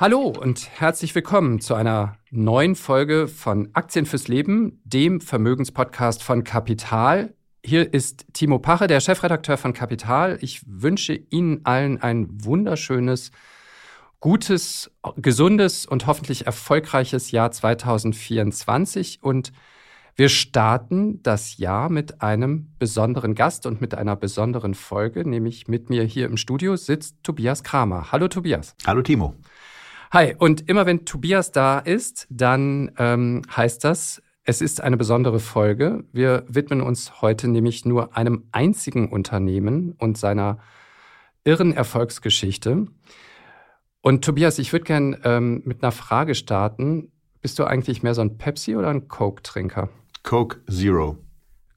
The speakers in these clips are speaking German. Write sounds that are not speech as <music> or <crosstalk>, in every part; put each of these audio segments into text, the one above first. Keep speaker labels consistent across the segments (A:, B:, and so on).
A: Hallo und herzlich willkommen zu einer neuen Folge von Aktien fürs Leben, dem Vermögenspodcast von Kapital. Hier ist Timo Pache, der Chefredakteur von Kapital. Ich wünsche Ihnen allen ein wunderschönes, gutes, gesundes und hoffentlich erfolgreiches Jahr 2024 und wir starten das Jahr mit einem besonderen Gast und mit einer besonderen Folge, nämlich mit mir hier im Studio sitzt Tobias Kramer. Hallo Tobias.
B: Hallo Timo.
A: Hi, und immer wenn Tobias da ist, dann ähm, heißt das, es ist eine besondere Folge. Wir widmen uns heute nämlich nur einem einzigen Unternehmen und seiner irren Erfolgsgeschichte. Und Tobias, ich würde gern ähm, mit einer Frage starten. Bist du eigentlich mehr so ein Pepsi oder ein Coke-Trinker?
B: Coke Zero.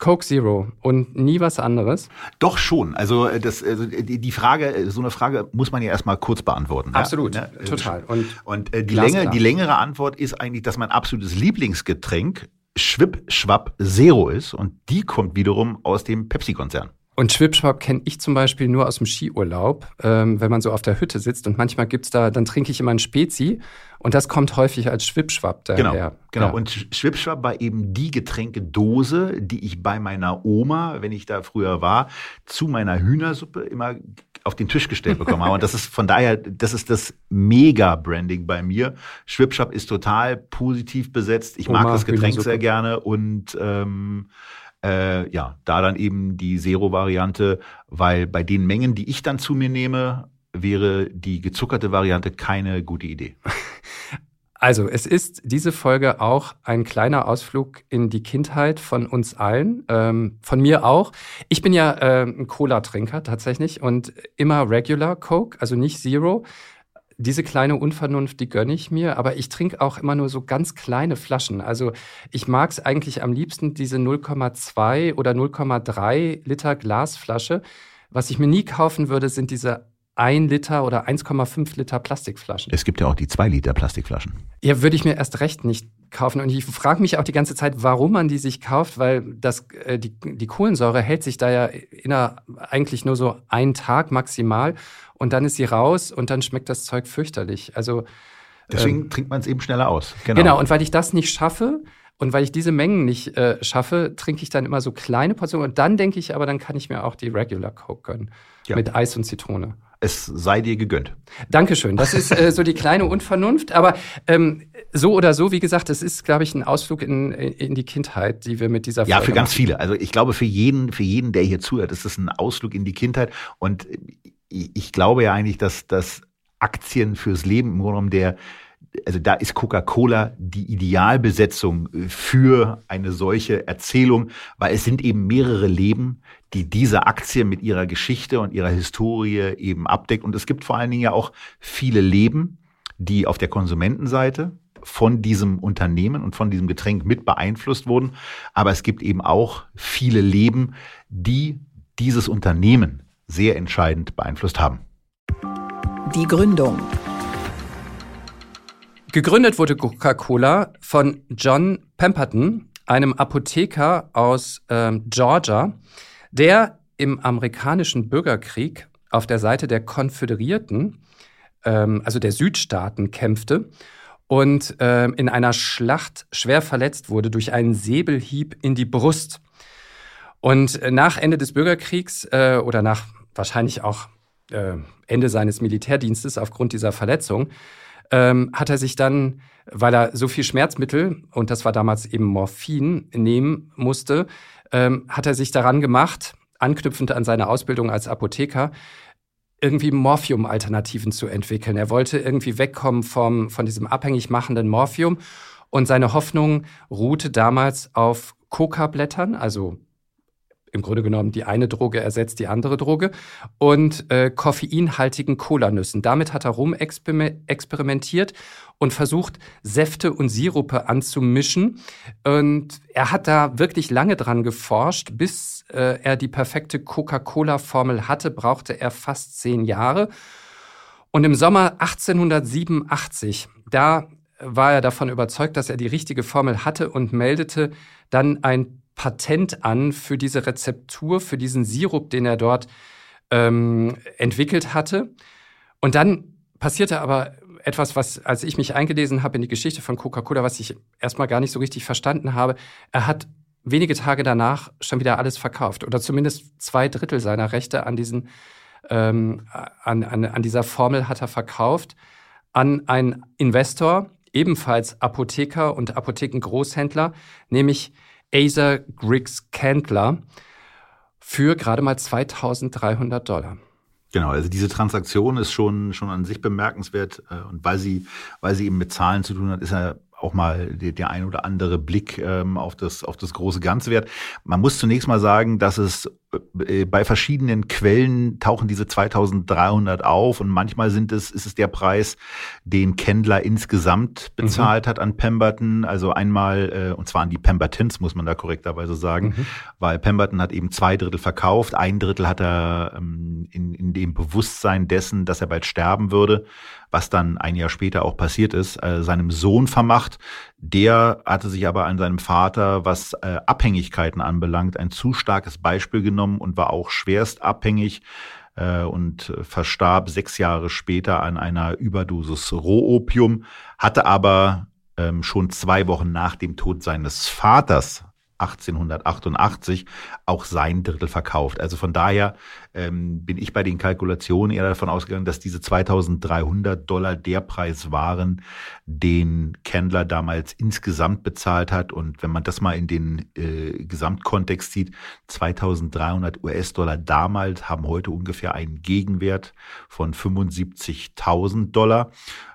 A: Coke Zero und nie was anderes?
B: Doch schon. Also äh, das, also die Frage, äh, so eine Frage muss man ja erstmal kurz beantworten.
A: Absolut,
B: ja?
A: Ne? total.
B: Und, und äh, die, Länge, die längere Antwort ist eigentlich, dass mein absolutes Lieblingsgetränk Schwip Schwapp Zero ist und die kommt wiederum aus dem Pepsi-Konzern.
A: Und Schwipschwapp kenne ich zum Beispiel nur aus dem Skiurlaub, ähm, wenn man so auf der Hütte sitzt und manchmal gibt's da, dann trinke ich immer ein Spezi und das kommt häufig als Schwipschwapp daher.
B: Genau, genau. Ja. Und Schwipschwapp war eben die Getränkedose, die ich bei meiner Oma, wenn ich da früher war, zu meiner Hühnersuppe immer auf den Tisch gestellt bekommen habe. Und das ist von daher, das ist das Mega-Branding bei mir. Schwipschwapp ist total positiv besetzt. Ich Oma, mag das Getränk sehr gerne und ähm, äh, ja, da dann eben die Zero-Variante, weil bei den Mengen, die ich dann zu mir nehme, wäre die gezuckerte Variante keine gute Idee. <laughs>
A: Also, es ist diese Folge auch ein kleiner Ausflug in die Kindheit von uns allen, ähm, von mir auch. Ich bin ja äh, ein Cola-Trinker tatsächlich und immer Regular Coke, also nicht Zero diese kleine Unvernunft, die gönne ich mir, aber ich trinke auch immer nur so ganz kleine Flaschen. Also ich mag es eigentlich am liebsten, diese 0,2 oder 0,3 Liter Glasflasche. Was ich mir nie kaufen würde, sind diese 1 Liter oder 1,5 Liter Plastikflaschen.
B: Es gibt ja auch die 2 Liter Plastikflaschen.
A: Ja, würde ich mir erst recht nicht kaufen. Und ich frage mich auch die ganze Zeit, warum man die sich kauft, weil das, äh, die, die Kohlensäure hält sich da ja inner, eigentlich nur so einen Tag maximal und dann ist sie raus und dann schmeckt das Zeug fürchterlich. Also
B: Deswegen ähm, trinkt man es eben schneller aus.
A: Genau. genau, und weil ich das nicht schaffe, und weil ich diese Mengen nicht äh, schaffe, trinke ich dann immer so kleine Portionen. Und dann denke ich aber, dann kann ich mir auch die Regular Coke gönnen. Ja. Mit Eis und Zitrone
B: es sei dir gegönnt.
A: Dankeschön. Das ist äh, so die kleine Unvernunft. Aber ähm, so oder so, wie gesagt, es ist, glaube ich, ein Ausflug in, in die Kindheit, die wir mit dieser
B: Folge Ja, für ganz viele. Also ich glaube, für jeden, für jeden, der hier zuhört, ist es ein Ausflug in die Kindheit. Und ich, ich glaube ja eigentlich, dass, dass Aktien fürs Leben im Grunde genommen der also da ist Coca-Cola die Idealbesetzung für eine solche Erzählung, weil es sind eben mehrere Leben, die diese Aktie mit ihrer Geschichte und ihrer Historie eben abdeckt. Und es gibt vor allen Dingen ja auch viele Leben, die auf der Konsumentenseite von diesem Unternehmen und von diesem Getränk mit beeinflusst wurden. Aber es gibt eben auch viele Leben, die dieses Unternehmen sehr entscheidend beeinflusst haben.
C: Die Gründung.
A: Gegründet wurde Coca-Cola von John Pemberton, einem Apotheker aus ähm, Georgia, der im amerikanischen Bürgerkrieg auf der Seite der Konföderierten, ähm, also der Südstaaten, kämpfte und ähm, in einer Schlacht schwer verletzt wurde durch einen Säbelhieb in die Brust. Und nach Ende des Bürgerkriegs äh, oder nach wahrscheinlich auch äh, Ende seines Militärdienstes aufgrund dieser Verletzung ähm, hat er sich dann, weil er so viel Schmerzmittel, und das war damals eben Morphin, nehmen musste, ähm, hat er sich daran gemacht, anknüpfend an seine Ausbildung als Apotheker, irgendwie Morphium-Alternativen zu entwickeln. Er wollte irgendwie wegkommen vom, von diesem abhängig machenden Morphium und seine Hoffnung ruhte damals auf Coca-Blättern, also im Grunde genommen die eine Droge ersetzt die andere Droge und äh, koffeinhaltigen Cola-Nüssen. Damit hat er rum experimentiert und versucht, Säfte und Sirupe anzumischen. Und er hat da wirklich lange dran geforscht. Bis äh, er die perfekte Coca-Cola-Formel hatte, brauchte er fast zehn Jahre. Und im Sommer 1887, da war er davon überzeugt, dass er die richtige Formel hatte und meldete dann ein Patent an für diese Rezeptur, für diesen Sirup, den er dort ähm, entwickelt hatte. Und dann passierte aber etwas, was, als ich mich eingelesen habe in die Geschichte von Coca-Cola, was ich erstmal gar nicht so richtig verstanden habe. Er hat wenige Tage danach schon wieder alles verkauft oder zumindest zwei Drittel seiner Rechte an diesen ähm, an, an, an dieser Formel hat er verkauft an einen Investor, ebenfalls Apotheker und Apothekengroßhändler, nämlich Acer Griggs Candler für gerade mal 2300 Dollar.
B: Genau, also diese Transaktion ist schon, schon an sich bemerkenswert äh, und weil sie, weil sie eben mit Zahlen zu tun hat, ist er auch mal der, ein oder andere Blick ähm, auf, das, auf das große Ganze wert. Man muss zunächst mal sagen, dass es äh, bei verschiedenen Quellen tauchen diese 2300 auf und manchmal sind es, ist es der Preis, den Kendler insgesamt bezahlt mhm. hat an Pemberton. Also einmal, äh, und zwar an die Pembertons, muss man da korrekterweise sagen, mhm. weil Pemberton hat eben zwei Drittel verkauft. Ein Drittel hat er ähm, in, in dem Bewusstsein dessen, dass er bald sterben würde, was dann ein Jahr später auch passiert ist, äh, seinem Sohn vermacht. Der hatte sich aber an seinem Vater, was äh, Abhängigkeiten anbelangt, ein zu starkes Beispiel genommen und war auch schwerst abhängig äh, und verstarb sechs Jahre später an einer Überdosis Rohopium, hatte aber ähm, schon zwei Wochen nach dem Tod seines Vaters 1888 auch sein Drittel verkauft. Also von daher ähm, bin ich bei den Kalkulationen eher davon ausgegangen, dass diese 2300 Dollar der Preis waren, den Candler damals insgesamt bezahlt hat. Und wenn man das mal in den äh, Gesamtkontext sieht, 2300 US-Dollar damals haben heute ungefähr einen Gegenwert von 75.000 Dollar.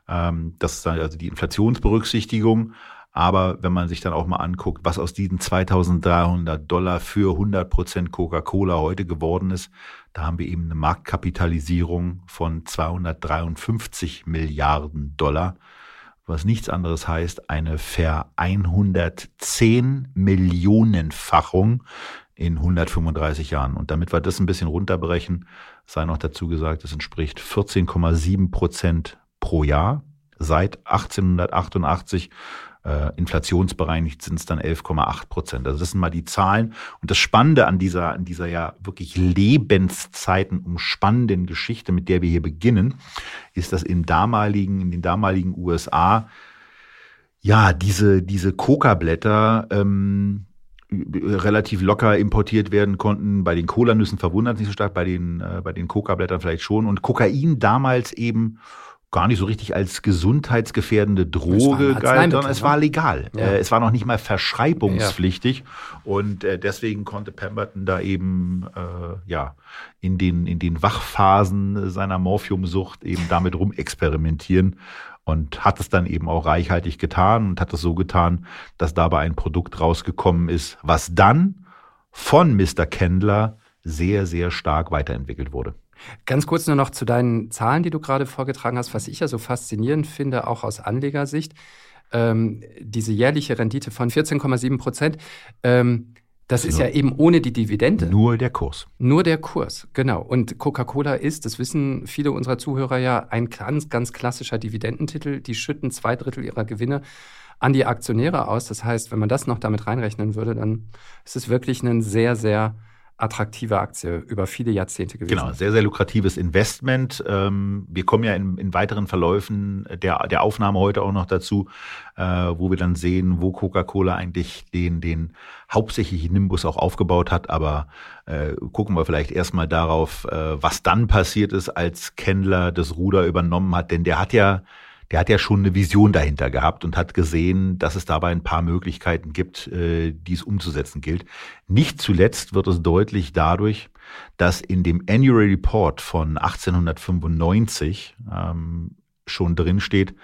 B: Ähm, das ist also die Inflationsberücksichtigung. Aber wenn man sich dann auch mal anguckt, was aus diesen 2300 Dollar für 100 Prozent Coca-Cola heute geworden ist, da haben wir eben eine Marktkapitalisierung von 253 Milliarden Dollar, was nichts anderes heißt, eine ver 110 Millionenfachung in 135 Jahren. Und damit wir das ein bisschen runterbrechen, sei noch dazu gesagt, es entspricht 14,7 Prozent pro Jahr seit 1888 äh, inflationsbereinigt sind es dann 11,8 Prozent. Also das sind mal die Zahlen. Und das Spannende an dieser, an dieser ja wirklich Lebenszeiten umspannenden Geschichte, mit der wir hier beginnen, ist, dass im damaligen, in den damaligen USA ja diese, diese Coca-Blätter ähm, relativ locker importiert werden konnten. Bei den Cola-Nüssen verwundert nicht so stark, bei den, äh, bei den Coca-Blättern vielleicht schon. Und Kokain damals eben gar nicht so richtig als gesundheitsgefährdende Droge galt, sondern es war ne? legal. Ja. Äh, es war noch nicht mal verschreibungspflichtig. Ja. Und äh, deswegen konnte Pemberton da eben äh, ja in den, in den Wachphasen seiner Morphiumsucht eben damit rumexperimentieren und hat es dann eben auch reichhaltig getan und hat es so getan, dass dabei ein Produkt rausgekommen ist, was dann von Mr. Kendler sehr, sehr stark weiterentwickelt wurde.
A: Ganz kurz nur noch zu deinen Zahlen, die du gerade vorgetragen hast, was ich ja so faszinierend finde, auch aus Anlegersicht. Ähm, diese jährliche Rendite von 14,7 Prozent, ähm, das ist ja eben ohne die Dividende.
B: Nur der Kurs.
A: Nur der Kurs, genau. Und Coca-Cola ist, das wissen viele unserer Zuhörer ja, ein ganz, ganz klassischer Dividendentitel. Die schütten zwei Drittel ihrer Gewinne an die Aktionäre aus. Das heißt, wenn man das noch damit reinrechnen würde, dann ist es wirklich ein sehr, sehr attraktive Aktie über viele Jahrzehnte gewesen.
B: Genau, sehr, sehr lukratives Investment. Ähm, wir kommen ja in, in weiteren Verläufen der, der Aufnahme heute auch noch dazu, äh, wo wir dann sehen, wo Coca-Cola eigentlich den, den hauptsächlichen Nimbus auch aufgebaut hat. Aber äh, gucken wir vielleicht erstmal darauf, äh, was dann passiert ist, als Kendler das Ruder übernommen hat. Denn der hat ja der hat ja schon eine Vision dahinter gehabt und hat gesehen, dass es dabei ein paar Möglichkeiten gibt, äh, die es umzusetzen gilt. Nicht zuletzt wird es deutlich dadurch, dass in dem Annual Report von 1895 ähm, schon drin steht,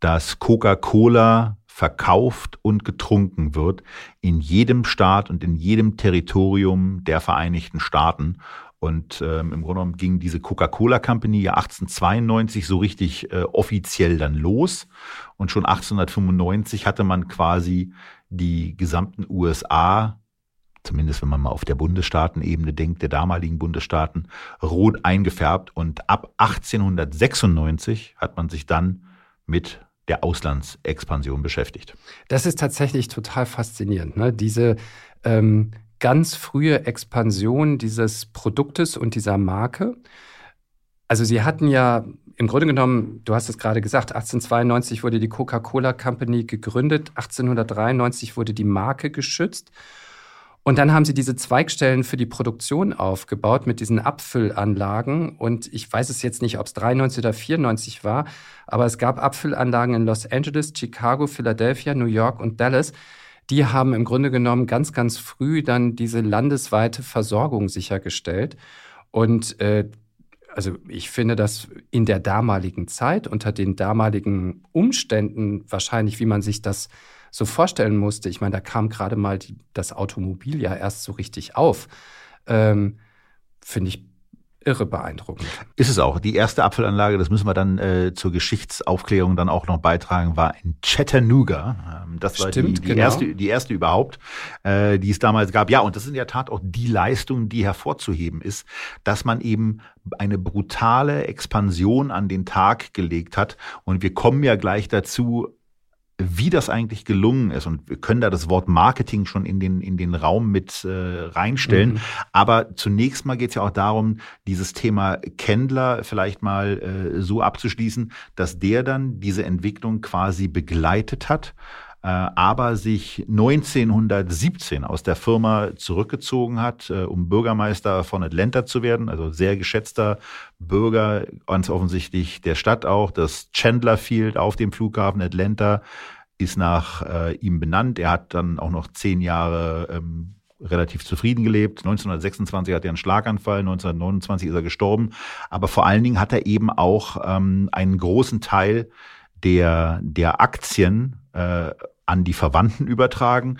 B: dass Coca-Cola verkauft und getrunken wird in jedem Staat und in jedem Territorium der Vereinigten Staaten. Und ähm, im Grunde genommen ging diese Coca-Cola Company ja 1892 so richtig äh, offiziell dann los. Und schon 1895 hatte man quasi die gesamten USA, zumindest wenn man mal auf der Bundesstaatenebene denkt, der damaligen Bundesstaaten, rot eingefärbt. Und ab 1896 hat man sich dann mit der Auslandsexpansion beschäftigt.
A: Das ist tatsächlich total faszinierend. Ne? Diese ähm, ganz frühe Expansion dieses Produktes und dieser Marke. Also sie hatten ja im Grunde genommen, du hast es gerade gesagt, 1892 wurde die Coca-Cola Company gegründet, 1893 wurde die Marke geschützt. Und dann haben sie diese Zweigstellen für die Produktion aufgebaut mit diesen Abfüllanlagen. Und ich weiß es jetzt nicht, ob es 93 oder 94 war, aber es gab Abfüllanlagen in Los Angeles, Chicago, Philadelphia, New York und Dallas die haben im Grunde genommen ganz, ganz früh dann diese landesweite Versorgung sichergestellt. Und äh, also ich finde das in der damaligen Zeit, unter den damaligen Umständen wahrscheinlich, wie man sich das so vorstellen musste. Ich meine, da kam gerade mal die, das Automobil ja erst so richtig auf. Ähm, finde ich irre beeindruckend.
B: Ist es auch. Die erste Abfüllanlage, das müssen wir dann äh, zur Geschichtsaufklärung dann auch noch beitragen, war in Chattanooga. Ähm, das war Stimmt, die, die, genau. erste, die erste überhaupt, äh, die es damals gab. Ja, und das ist in der Tat auch die Leistung, die hervorzuheben ist, dass man eben eine brutale Expansion an den Tag gelegt hat. Und wir kommen ja gleich dazu, wie das eigentlich gelungen ist. Und wir können da das Wort Marketing schon in den, in den Raum mit äh, reinstellen. Mhm. Aber zunächst mal geht es ja auch darum, dieses Thema Kendler vielleicht mal äh, so abzuschließen, dass der dann diese Entwicklung quasi begleitet hat aber sich 1917 aus der Firma zurückgezogen hat, äh, um Bürgermeister von Atlanta zu werden, also sehr geschätzter Bürger, ganz offensichtlich der Stadt auch. Das Chandler Field auf dem Flughafen Atlanta ist nach äh, ihm benannt. Er hat dann auch noch zehn Jahre ähm, relativ zufrieden gelebt. 1926 hat er einen Schlaganfall, 1929 ist er gestorben. Aber vor allen Dingen hat er eben auch ähm, einen großen Teil der, der Aktien äh, an die Verwandten übertragen,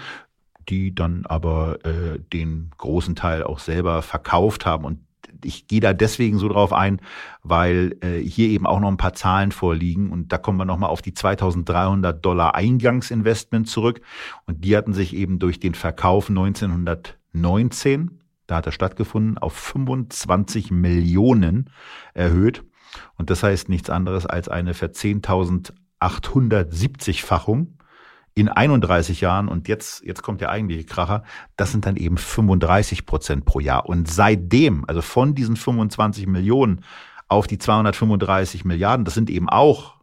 B: die dann aber äh, den großen Teil auch selber verkauft haben. Und ich gehe da deswegen so drauf ein, weil äh, hier eben auch noch ein paar Zahlen vorliegen. Und da kommen wir nochmal auf die 2300 Dollar Eingangsinvestment zurück. Und die hatten sich eben durch den Verkauf 1919, da hat er stattgefunden, auf 25 Millionen erhöht. Und das heißt nichts anderes als eine für 10.870-fachung in 31 Jahren und jetzt, jetzt kommt der eigentliche Kracher, das sind dann eben 35 Prozent pro Jahr. Und seitdem, also von diesen 25 Millionen auf die 235 Milliarden, das sind eben auch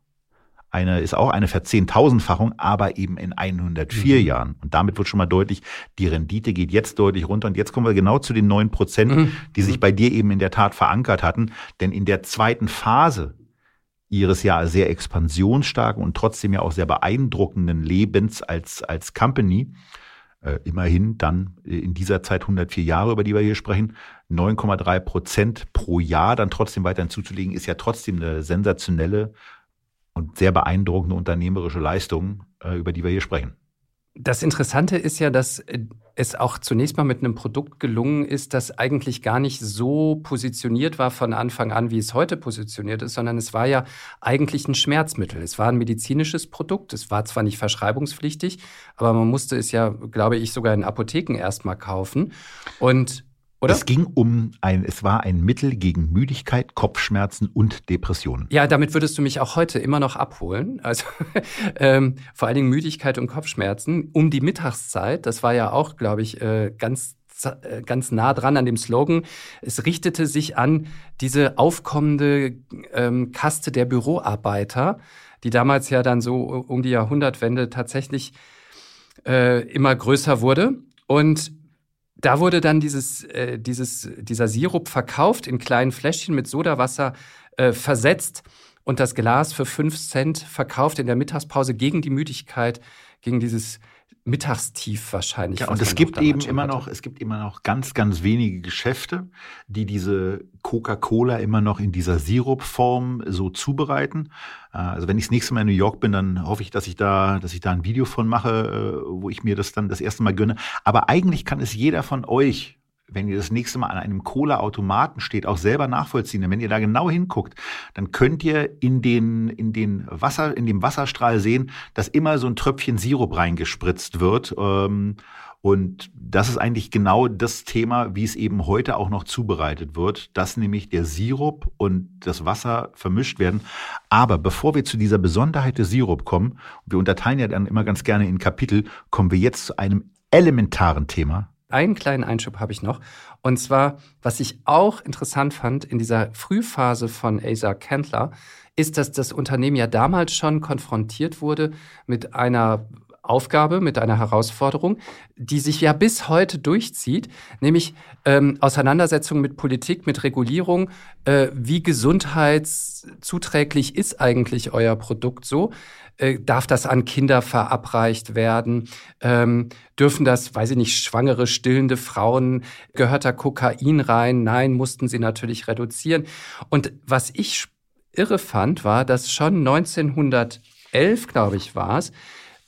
B: eine, ist auch eine Verzehntausendfachung, aber eben in 104 mhm. Jahren. Und damit wird schon mal deutlich, die Rendite geht jetzt deutlich runter. Und jetzt kommen wir genau zu den neun Prozent, mhm. die sich bei dir eben in der Tat verankert hatten. Denn in der zweiten Phase ihres ja sehr expansionsstarken und trotzdem ja auch sehr beeindruckenden Lebens als, als Company, äh, immerhin dann in dieser Zeit 104 Jahre, über die wir hier sprechen, 9,3 Prozent pro Jahr dann trotzdem weiterhin zuzulegen, ist ja trotzdem eine sensationelle und sehr beeindruckende unternehmerische Leistung, äh, über die wir hier sprechen.
A: Das Interessante ist ja, dass äh, es auch zunächst mal mit einem Produkt gelungen ist, das eigentlich gar nicht so positioniert war von Anfang an, wie es heute positioniert ist, sondern es war ja eigentlich ein Schmerzmittel. Es war ein medizinisches Produkt. Es war zwar nicht verschreibungspflichtig, aber man musste es ja, glaube ich, sogar in Apotheken erstmal kaufen. Und
B: oder? Es ging um ein, es war ein Mittel gegen Müdigkeit, Kopfschmerzen und Depressionen.
A: Ja, damit würdest du mich auch heute immer noch abholen. Also <laughs> ähm, vor allen Dingen Müdigkeit und Kopfschmerzen um die Mittagszeit. Das war ja auch, glaube ich, äh, ganz äh, ganz nah dran an dem Slogan. Es richtete sich an diese aufkommende ähm, Kaste der Büroarbeiter, die damals ja dann so um die Jahrhundertwende tatsächlich äh, immer größer wurde. Und da wurde dann dieses, äh, dieses, dieser Sirup verkauft in kleinen Fläschchen mit Sodawasser äh, versetzt und das Glas für fünf Cent verkauft in der Mittagspause gegen die Müdigkeit, gegen dieses Mittagstief wahrscheinlich.
B: Ja, und es gibt eben immer noch, es gibt immer noch ganz, ganz wenige Geschäfte, die diese Coca-Cola immer noch in dieser Sirupform so zubereiten. Äh, also wenn ich das nächste Mal in New York bin, dann hoffe ich, dass ich da, dass ich da ein Video von mache, äh, wo ich mir das dann das erste Mal gönne. Aber eigentlich kann es jeder von euch wenn ihr das nächste Mal an einem Cola-Automaten steht, auch selber nachvollziehen. Denn wenn ihr da genau hinguckt, dann könnt ihr in den, in den Wasser, in dem Wasserstrahl sehen, dass immer so ein Tröpfchen Sirup reingespritzt wird. Ähm, und das ist eigentlich genau das Thema, wie es eben heute auch noch zubereitet wird, dass nämlich der Sirup und das Wasser vermischt werden. Aber bevor wir zu dieser Besonderheit des Sirup kommen, wir unterteilen ja dann immer ganz gerne in Kapitel, kommen wir jetzt zu einem elementaren Thema,
A: einen kleinen Einschub habe ich noch. Und zwar, was ich auch interessant fand in dieser Frühphase von Asa Candler, ist, dass das Unternehmen ja damals schon konfrontiert wurde mit einer Aufgabe, mit einer Herausforderung, die sich ja bis heute durchzieht, nämlich ähm, Auseinandersetzung mit Politik, mit Regulierung. Äh, wie gesundheitszuträglich ist eigentlich euer Produkt so? Äh, darf das an Kinder verabreicht werden? Ähm, dürfen das, weiß ich nicht, schwangere, stillende Frauen, gehört da Kokain rein? Nein, mussten sie natürlich reduzieren. Und was ich irre fand, war, dass schon 1911, glaube ich, war es,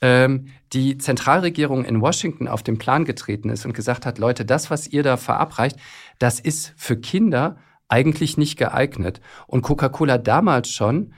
A: ähm, die Zentralregierung in Washington auf den Plan getreten ist und gesagt hat, Leute, das, was ihr da verabreicht, das ist für Kinder eigentlich nicht geeignet. Und Coca-Cola damals schon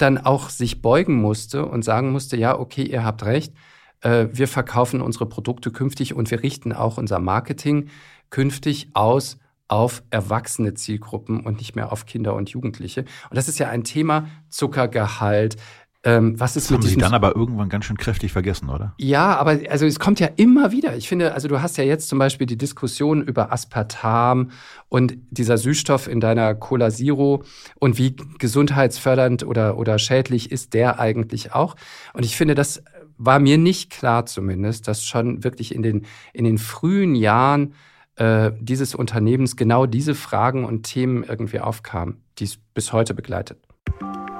A: dann auch sich beugen musste und sagen musste, ja, okay, ihr habt recht, äh, wir verkaufen unsere Produkte künftig und wir richten auch unser Marketing künftig aus auf erwachsene Zielgruppen und nicht mehr auf Kinder und Jugendliche. Und das ist ja ein Thema Zuckergehalt,
B: ähm, was ist das mit haben Sie dann aber irgendwann ganz schön kräftig vergessen, oder?
A: Ja, aber also es kommt ja immer wieder. Ich finde, also du hast ja jetzt zum Beispiel die Diskussion über Aspartam und dieser Süßstoff in deiner Cola Zero und wie gesundheitsfördernd oder, oder schädlich ist der eigentlich auch. Und ich finde, das war mir nicht klar zumindest, dass schon wirklich in den, in den frühen Jahren äh, dieses Unternehmens genau diese Fragen und Themen irgendwie aufkamen, die es bis heute begleitet.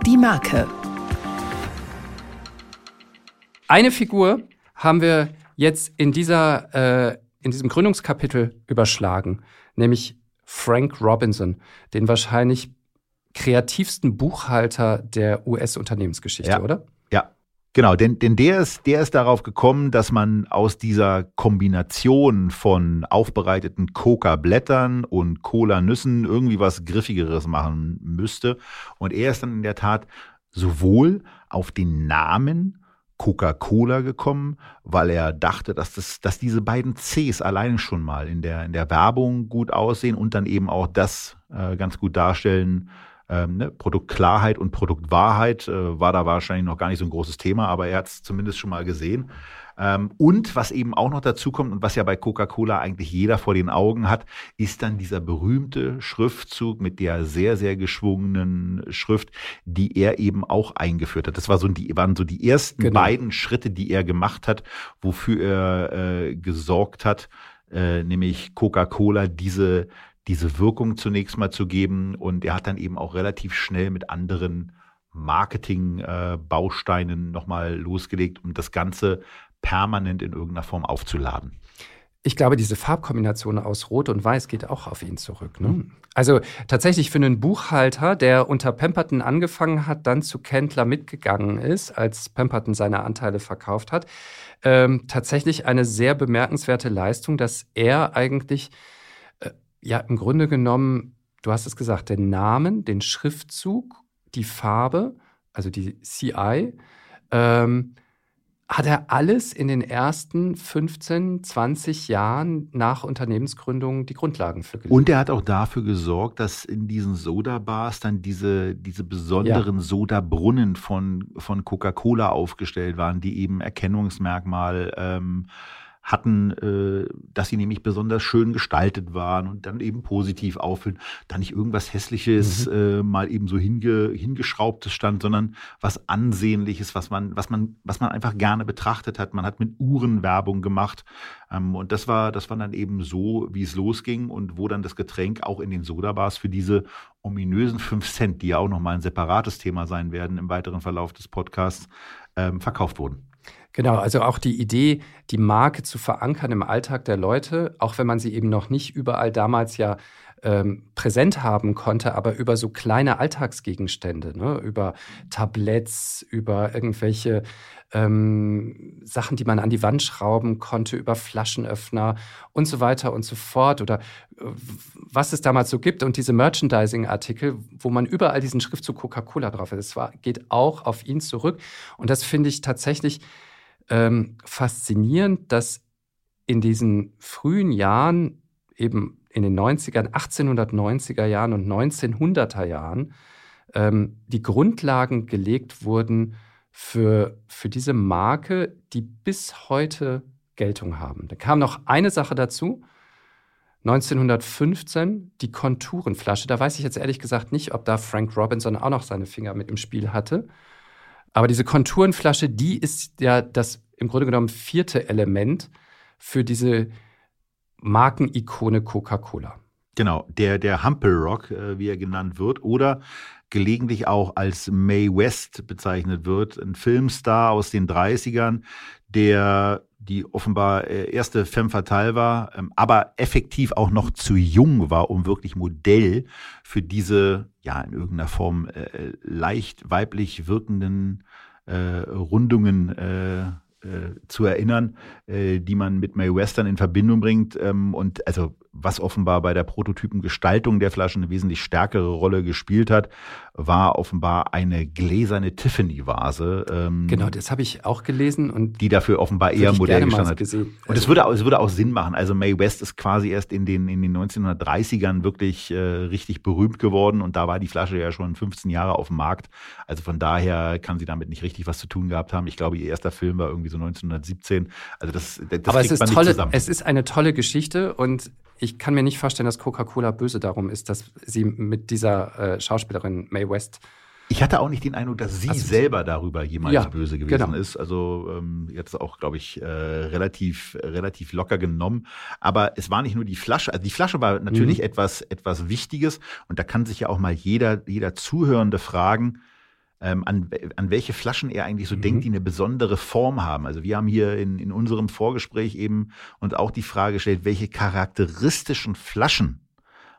C: Die Marke.
A: Eine Figur haben wir jetzt in dieser, äh, in diesem Gründungskapitel überschlagen, nämlich Frank Robinson, den wahrscheinlich kreativsten Buchhalter der US-Unternehmensgeschichte,
B: ja.
A: oder?
B: Ja, Genau, denn, denn der, ist, der ist darauf gekommen, dass man aus dieser Kombination von aufbereiteten Coca-Blättern und Cola-Nüssen irgendwie was Griffigeres machen müsste. Und er ist dann in der Tat sowohl auf den Namen Coca-Cola gekommen, weil er dachte, dass, das, dass diese beiden Cs allein schon mal in der, in der Werbung gut aussehen und dann eben auch das äh, ganz gut darstellen. Ähm, ne? Produktklarheit und Produktwahrheit äh, war da wahrscheinlich noch gar nicht so ein großes Thema, aber er hat es zumindest schon mal gesehen. Ähm, und was eben auch noch dazu kommt und was ja bei Coca-Cola eigentlich jeder vor den Augen hat, ist dann dieser berühmte Schriftzug mit der sehr, sehr geschwungenen Schrift, die er eben auch eingeführt hat. Das war so die, waren so die ersten genau. beiden Schritte, die er gemacht hat, wofür er äh, gesorgt hat, äh, nämlich Coca-Cola diese, diese Wirkung zunächst mal zu geben. Und er hat dann eben auch relativ schnell mit anderen Marketing-Bausteinen äh, nochmal losgelegt, um das Ganze permanent in irgendeiner Form aufzuladen.
A: Ich glaube, diese Farbkombination aus Rot und Weiß geht auch auf ihn zurück. Ne? Mhm. Also tatsächlich für einen Buchhalter, der unter Pemberton angefangen hat, dann zu Kendler mitgegangen ist, als Pemberton seine Anteile verkauft hat, ähm, tatsächlich eine sehr bemerkenswerte Leistung, dass er eigentlich äh, ja im Grunde genommen, du hast es gesagt, den Namen, den Schriftzug, die Farbe, also die CI, ähm, hat er alles in den ersten 15, 20 Jahren nach Unternehmensgründung die Grundlagen für
B: gelegt. Und er hat auch dafür gesorgt, dass in diesen Soda-Bars dann diese, diese besonderen ja. Sodabrunnen von, von Coca-Cola aufgestellt waren, die eben Erkennungsmerkmal ähm, hatten, äh, dass sie nämlich besonders schön gestaltet waren und dann eben positiv auffüllen, da nicht irgendwas Hässliches mhm. äh, mal eben so hinge, hingeschraubtes stand, sondern was Ansehnliches, was man, was man, was man einfach gerne betrachtet hat. Man hat mit Uhren Werbung gemacht ähm, und das war, das war dann eben so, wie es losging und wo dann das Getränk auch in den Sodabars für diese ominösen fünf Cent, die ja auch nochmal ein separates Thema sein werden im weiteren Verlauf des Podcasts, ähm, verkauft wurden.
A: Genau, also auch die Idee, die Marke zu verankern im Alltag der Leute, auch wenn man sie eben noch nicht überall damals ja ähm, präsent haben konnte, aber über so kleine Alltagsgegenstände, ne? über Tabletts, über irgendwelche ähm, Sachen, die man an die Wand schrauben konnte, über Flaschenöffner und so weiter und so fort oder äh, was es damals so gibt und diese Merchandising-Artikel, wo man überall diesen Schriftzug Coca-Cola drauf hat. Das war, geht auch auf ihn zurück und das finde ich tatsächlich ähm, faszinierend, dass in diesen frühen Jahren eben in den 90ern, 1890er Jahren und 1900er Jahren ähm, die Grundlagen gelegt wurden für, für diese Marke, die bis heute Geltung haben. Da kam noch eine Sache dazu. 1915 die Konturenflasche. Da weiß ich jetzt ehrlich gesagt nicht, ob da Frank Robinson auch noch seine Finger mit im Spiel hatte. Aber diese Konturenflasche, die ist ja das im Grunde genommen vierte Element für diese Markenikone Coca-Cola.
B: Genau, der, der Humpelrock, äh, wie er genannt wird, oder gelegentlich auch als Mae West bezeichnet wird, ein Filmstar aus den 30ern, der die offenbar äh, erste Femme fatale war, ähm, aber effektiv auch noch zu jung war, um wirklich Modell für diese, ja, in irgendeiner Form äh, leicht weiblich wirkenden äh, Rundungen äh, äh, zu erinnern, äh, die man mit May Western in Verbindung bringt. Ähm, und also was offenbar bei der Prototypengestaltung der Flaschen eine wesentlich stärkere Rolle gespielt hat, war offenbar eine gläserne Tiffany-Vase.
A: Ähm, genau, das habe ich auch gelesen und
B: die dafür offenbar eher Modell gestanden hat. Gesehen. Und es würde, es würde auch Sinn machen. Also May West ist quasi erst in den, in den 1930ern wirklich äh, richtig berühmt geworden und da war die Flasche ja schon 15 Jahre auf dem Markt. Also von daher kann sie damit nicht richtig was zu tun gehabt haben. Ich glaube, ihr erster Film war irgendwie so 1917. Also das, das
A: Aber es ist tolle, es ist eine tolle Geschichte und ich kann mir nicht vorstellen, dass Coca-Cola böse darum ist, dass sie mit dieser äh, Schauspielerin Mae West
B: ich hatte auch nicht den Eindruck, dass sie also, selber darüber jemals ja, böse gewesen genau. ist. Also ähm, jetzt auch, glaube ich, äh, relativ relativ locker genommen. Aber es war nicht nur die Flasche. Also die Flasche war natürlich mhm. etwas etwas Wichtiges und da kann sich ja auch mal jeder jeder Zuhörende fragen ähm, an, an welche Flaschen er eigentlich so mhm. denkt, die eine besondere Form haben. Also wir haben hier in, in unserem Vorgespräch eben und auch die Frage gestellt, welche charakteristischen Flaschen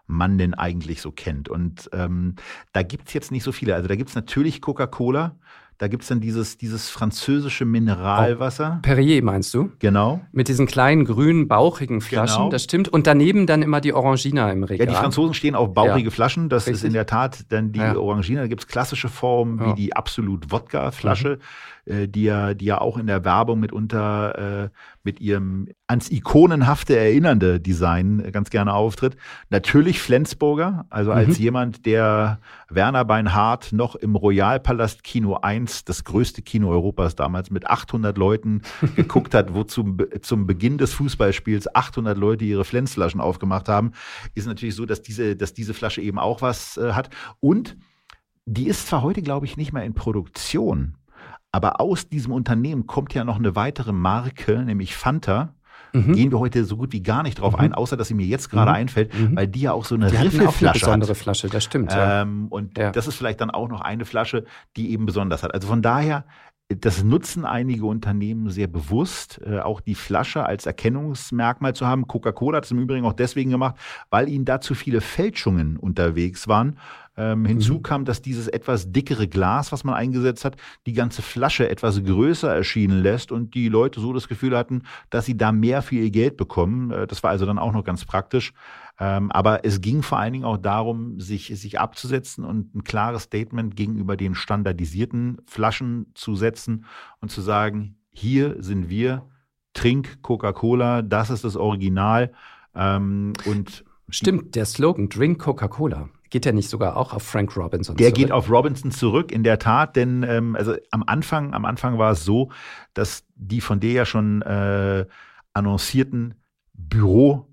B: man denn eigentlich so kennt. Und ähm, da gibt's jetzt nicht so viele. Also da gibt's natürlich Coca-Cola, da gibt es dann dieses, dieses französische Mineralwasser.
A: Oh, Perrier meinst du?
B: Genau.
A: Mit diesen kleinen grünen, bauchigen Flaschen, genau. das stimmt. Und daneben dann immer die Orangina im Regal.
B: Ja, die Franzosen stehen auf bauchige ja. Flaschen. Das Richtig. ist in der Tat dann die ja. Orangina. Da gibt es klassische Formen wie die Absolut Wodka-Flasche. Mhm äh, die ja, die ja auch in der Werbung mitunter äh, mit ihrem ans ikonenhafte erinnernde Design ganz gerne auftritt. Natürlich Flensburger, also als mhm. jemand, der Werner Beinhardt noch im Royalpalast Kino 1, das größte Kino Europas damals, mit 800 Leuten <laughs> geguckt hat, wo zum, zum Beginn des Fußballspiels 800 Leute ihre Flensflaschen aufgemacht haben, ist natürlich so, dass diese, dass diese Flasche eben auch was äh, hat. Und die ist zwar heute, glaube ich, nicht mehr in Produktion, aber aus diesem Unternehmen kommt ja noch eine weitere Marke, nämlich Fanta. Mhm. Gehen wir heute so gut wie gar nicht drauf mhm. ein, außer dass sie mir jetzt gerade mhm. einfällt, mhm. weil die ja auch so eine Riffelflasche
A: eine besondere hat. Flasche, das stimmt.
B: Ja. Ähm, und ja. das ist vielleicht dann auch noch eine Flasche, die eben besonders hat. Also von daher, das nutzen einige Unternehmen sehr bewusst, äh, auch die Flasche als Erkennungsmerkmal zu haben. Coca-Cola hat es im Übrigen auch deswegen gemacht, weil ihnen da zu viele Fälschungen unterwegs waren ähm, hinzu mhm. kam, dass dieses etwas dickere Glas, was man eingesetzt hat, die ganze Flasche etwas größer erschienen lässt und die Leute so das Gefühl hatten, dass sie da mehr für ihr Geld bekommen. Äh, das war also dann auch noch ganz praktisch. Ähm, aber es ging vor allen Dingen auch darum, sich, sich abzusetzen und ein klares Statement gegenüber den standardisierten Flaschen zu setzen und zu sagen, hier sind wir, trink Coca-Cola, das ist das Original. Ähm, und
A: Stimmt, der Slogan Drink Coca-Cola. Geht der nicht sogar auch auf Frank Robinson
B: der zurück? Der geht auf Robinson zurück, in der Tat, denn ähm, also am Anfang, am Anfang war es so, dass die von der ja schon äh, annoncierten Büro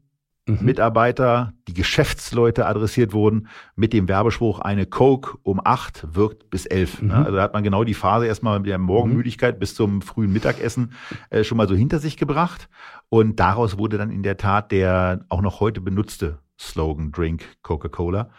B: mhm. Mitarbeiter, die Geschäftsleute adressiert wurden mit dem Werbespruch, eine Coke um acht wirkt bis elf. Mhm. Also da hat man genau die Phase erstmal mit der Morgenmüdigkeit mhm. bis zum frühen Mittagessen äh, schon mal so hinter sich gebracht. Und daraus wurde dann in der Tat der auch noch heute benutzte Slogan Drink Coca-Cola.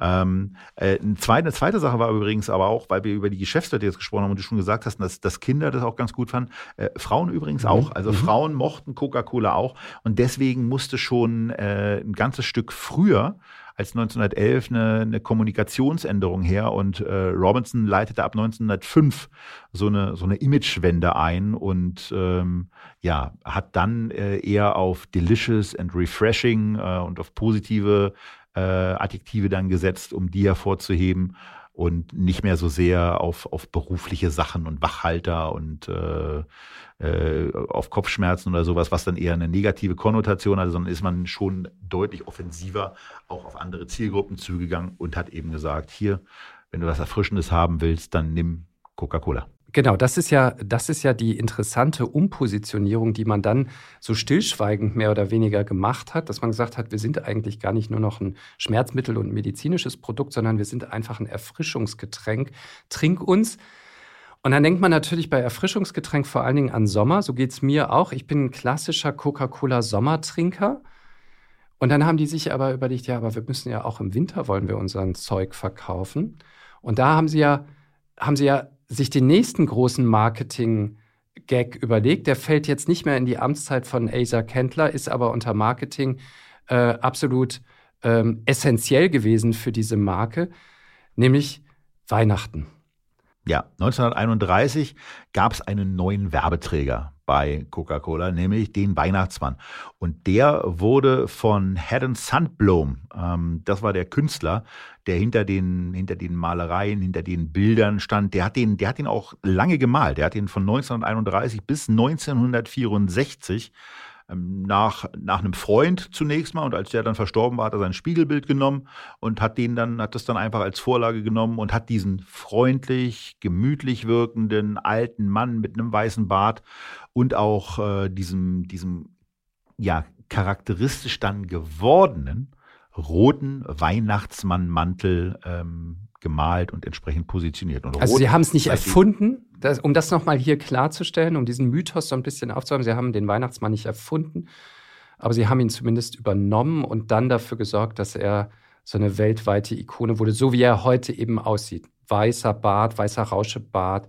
B: Ähm, äh, eine, zweite, eine zweite Sache war übrigens aber auch, weil wir über die Geschäftsleute jetzt gesprochen haben und du schon gesagt hast, dass, dass Kinder das auch ganz gut fanden. Äh, Frauen übrigens mhm. auch. Also mhm. Frauen mochten Coca-Cola auch und deswegen musste schon äh, ein ganzes Stück früher als 1911 eine, eine Kommunikationsänderung her und äh, Robinson leitete ab 1905 so eine, so eine Imagewende ein und ähm, ja, hat dann äh, eher auf delicious and refreshing äh, und auf positive äh, Adjektive dann gesetzt, um die hervorzuheben und nicht mehr so sehr auf, auf berufliche Sachen und Wachhalter und äh, äh, auf Kopfschmerzen oder sowas, was dann eher eine negative Konnotation hat, sondern ist man schon deutlich offensiver auch auf andere Zielgruppen zugegangen und hat eben gesagt, hier, wenn du was Erfrischendes haben willst, dann nimm Coca-Cola.
A: Genau, das ist ja, das ist ja die interessante Umpositionierung, die man dann so stillschweigend mehr oder weniger gemacht hat, dass man gesagt hat, wir sind eigentlich gar nicht nur noch ein Schmerzmittel und ein medizinisches Produkt, sondern wir sind einfach ein Erfrischungsgetränk. Trink uns. Und dann denkt man natürlich bei Erfrischungsgetränk vor allen Dingen an Sommer. So geht es mir auch. Ich bin ein klassischer Coca-Cola-Sommertrinker. Und dann haben die sich aber überlegt, ja, aber wir müssen ja auch im Winter wollen wir unseren Zeug verkaufen. Und da haben sie ja, haben sie ja sich den nächsten großen Marketing-Gag überlegt. Der fällt jetzt nicht mehr in die Amtszeit von Asa Kendler, ist aber unter Marketing äh, absolut ähm, essentiell gewesen für diese Marke, nämlich Weihnachten.
B: Ja, 1931 gab es einen neuen Werbeträger bei Coca-Cola, nämlich den Weihnachtsmann. Und der wurde von Haddon Sandblom, ähm, das war der Künstler, der hinter den, hinter den Malereien, hinter den Bildern stand. Der hat den, der hat den auch lange gemalt. Der hat den von 1931 bis 1964 ähm, nach, nach einem Freund zunächst mal und als der dann verstorben war, hat er sein Spiegelbild genommen und hat den dann, hat das dann einfach als Vorlage genommen und hat diesen freundlich, gemütlich wirkenden alten Mann mit einem weißen Bart und auch äh, diesem, diesem, ja, charakteristisch dann gewordenen roten Weihnachtsmannmantel ähm, gemalt und entsprechend positioniert. Und
A: also Sie haben es nicht erfunden, das, um das nochmal hier klarzustellen, um diesen Mythos so ein bisschen aufzuhaben, sie haben den Weihnachtsmann nicht erfunden, aber sie haben ihn zumindest übernommen und dann dafür gesorgt, dass er so eine weltweite Ikone wurde, so wie er heute eben aussieht. Weißer Bart, weißer Rauschebart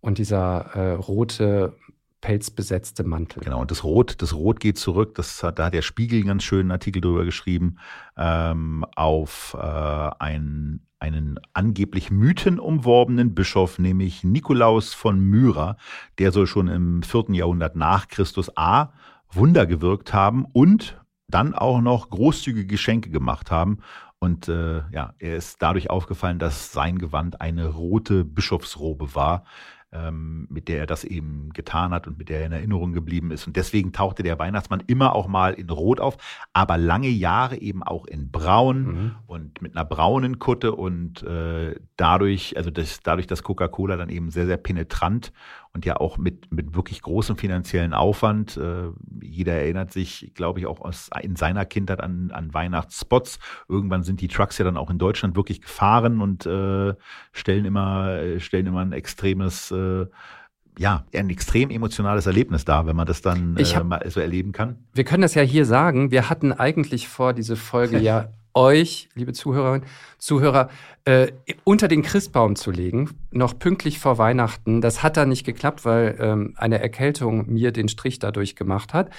A: und dieser äh, rote pelzbesetzte Mantel.
B: Genau, und das Rot, das Rot geht zurück, das hat, da hat der Spiegel einen ganz schönen Artikel drüber geschrieben, ähm, auf äh, ein, einen angeblich mythenumworbenen Bischof, nämlich Nikolaus von Myra, der soll schon im vierten Jahrhundert nach Christus A Wunder gewirkt haben und dann auch noch großzügige Geschenke gemacht haben. Und äh, ja, er ist dadurch aufgefallen, dass sein Gewand eine rote Bischofsrobe war, ähm, mit der er das eben getan hat und mit der er in Erinnerung geblieben ist. Und deswegen tauchte der Weihnachtsmann immer auch mal in Rot auf, aber lange Jahre eben auch in Braun mhm. und mit einer braunen Kutte und äh, dadurch, also das, dadurch, dass Coca-Cola dann eben sehr, sehr penetrant und ja auch mit, mit wirklich großem finanziellen Aufwand. Äh, jeder erinnert sich, glaube ich, auch aus, in seiner Kindheit an, an Weihnachtsspots. Irgendwann sind die Trucks ja dann auch in Deutschland wirklich gefahren und äh, stellen immer, äh, stellen immer ein extremes äh, ja, ein extrem emotionales Erlebnis da, wenn man das dann äh, mal so erleben kann.
A: Wir können das ja hier sagen. Wir hatten eigentlich vor, diese Folge ja <laughs> euch, liebe Zuhörerinnen, Zuhörer, äh, unter den Christbaum zu legen, noch pünktlich vor Weihnachten. Das hat dann nicht geklappt, weil ähm, eine Erkältung mir den Strich dadurch gemacht hat.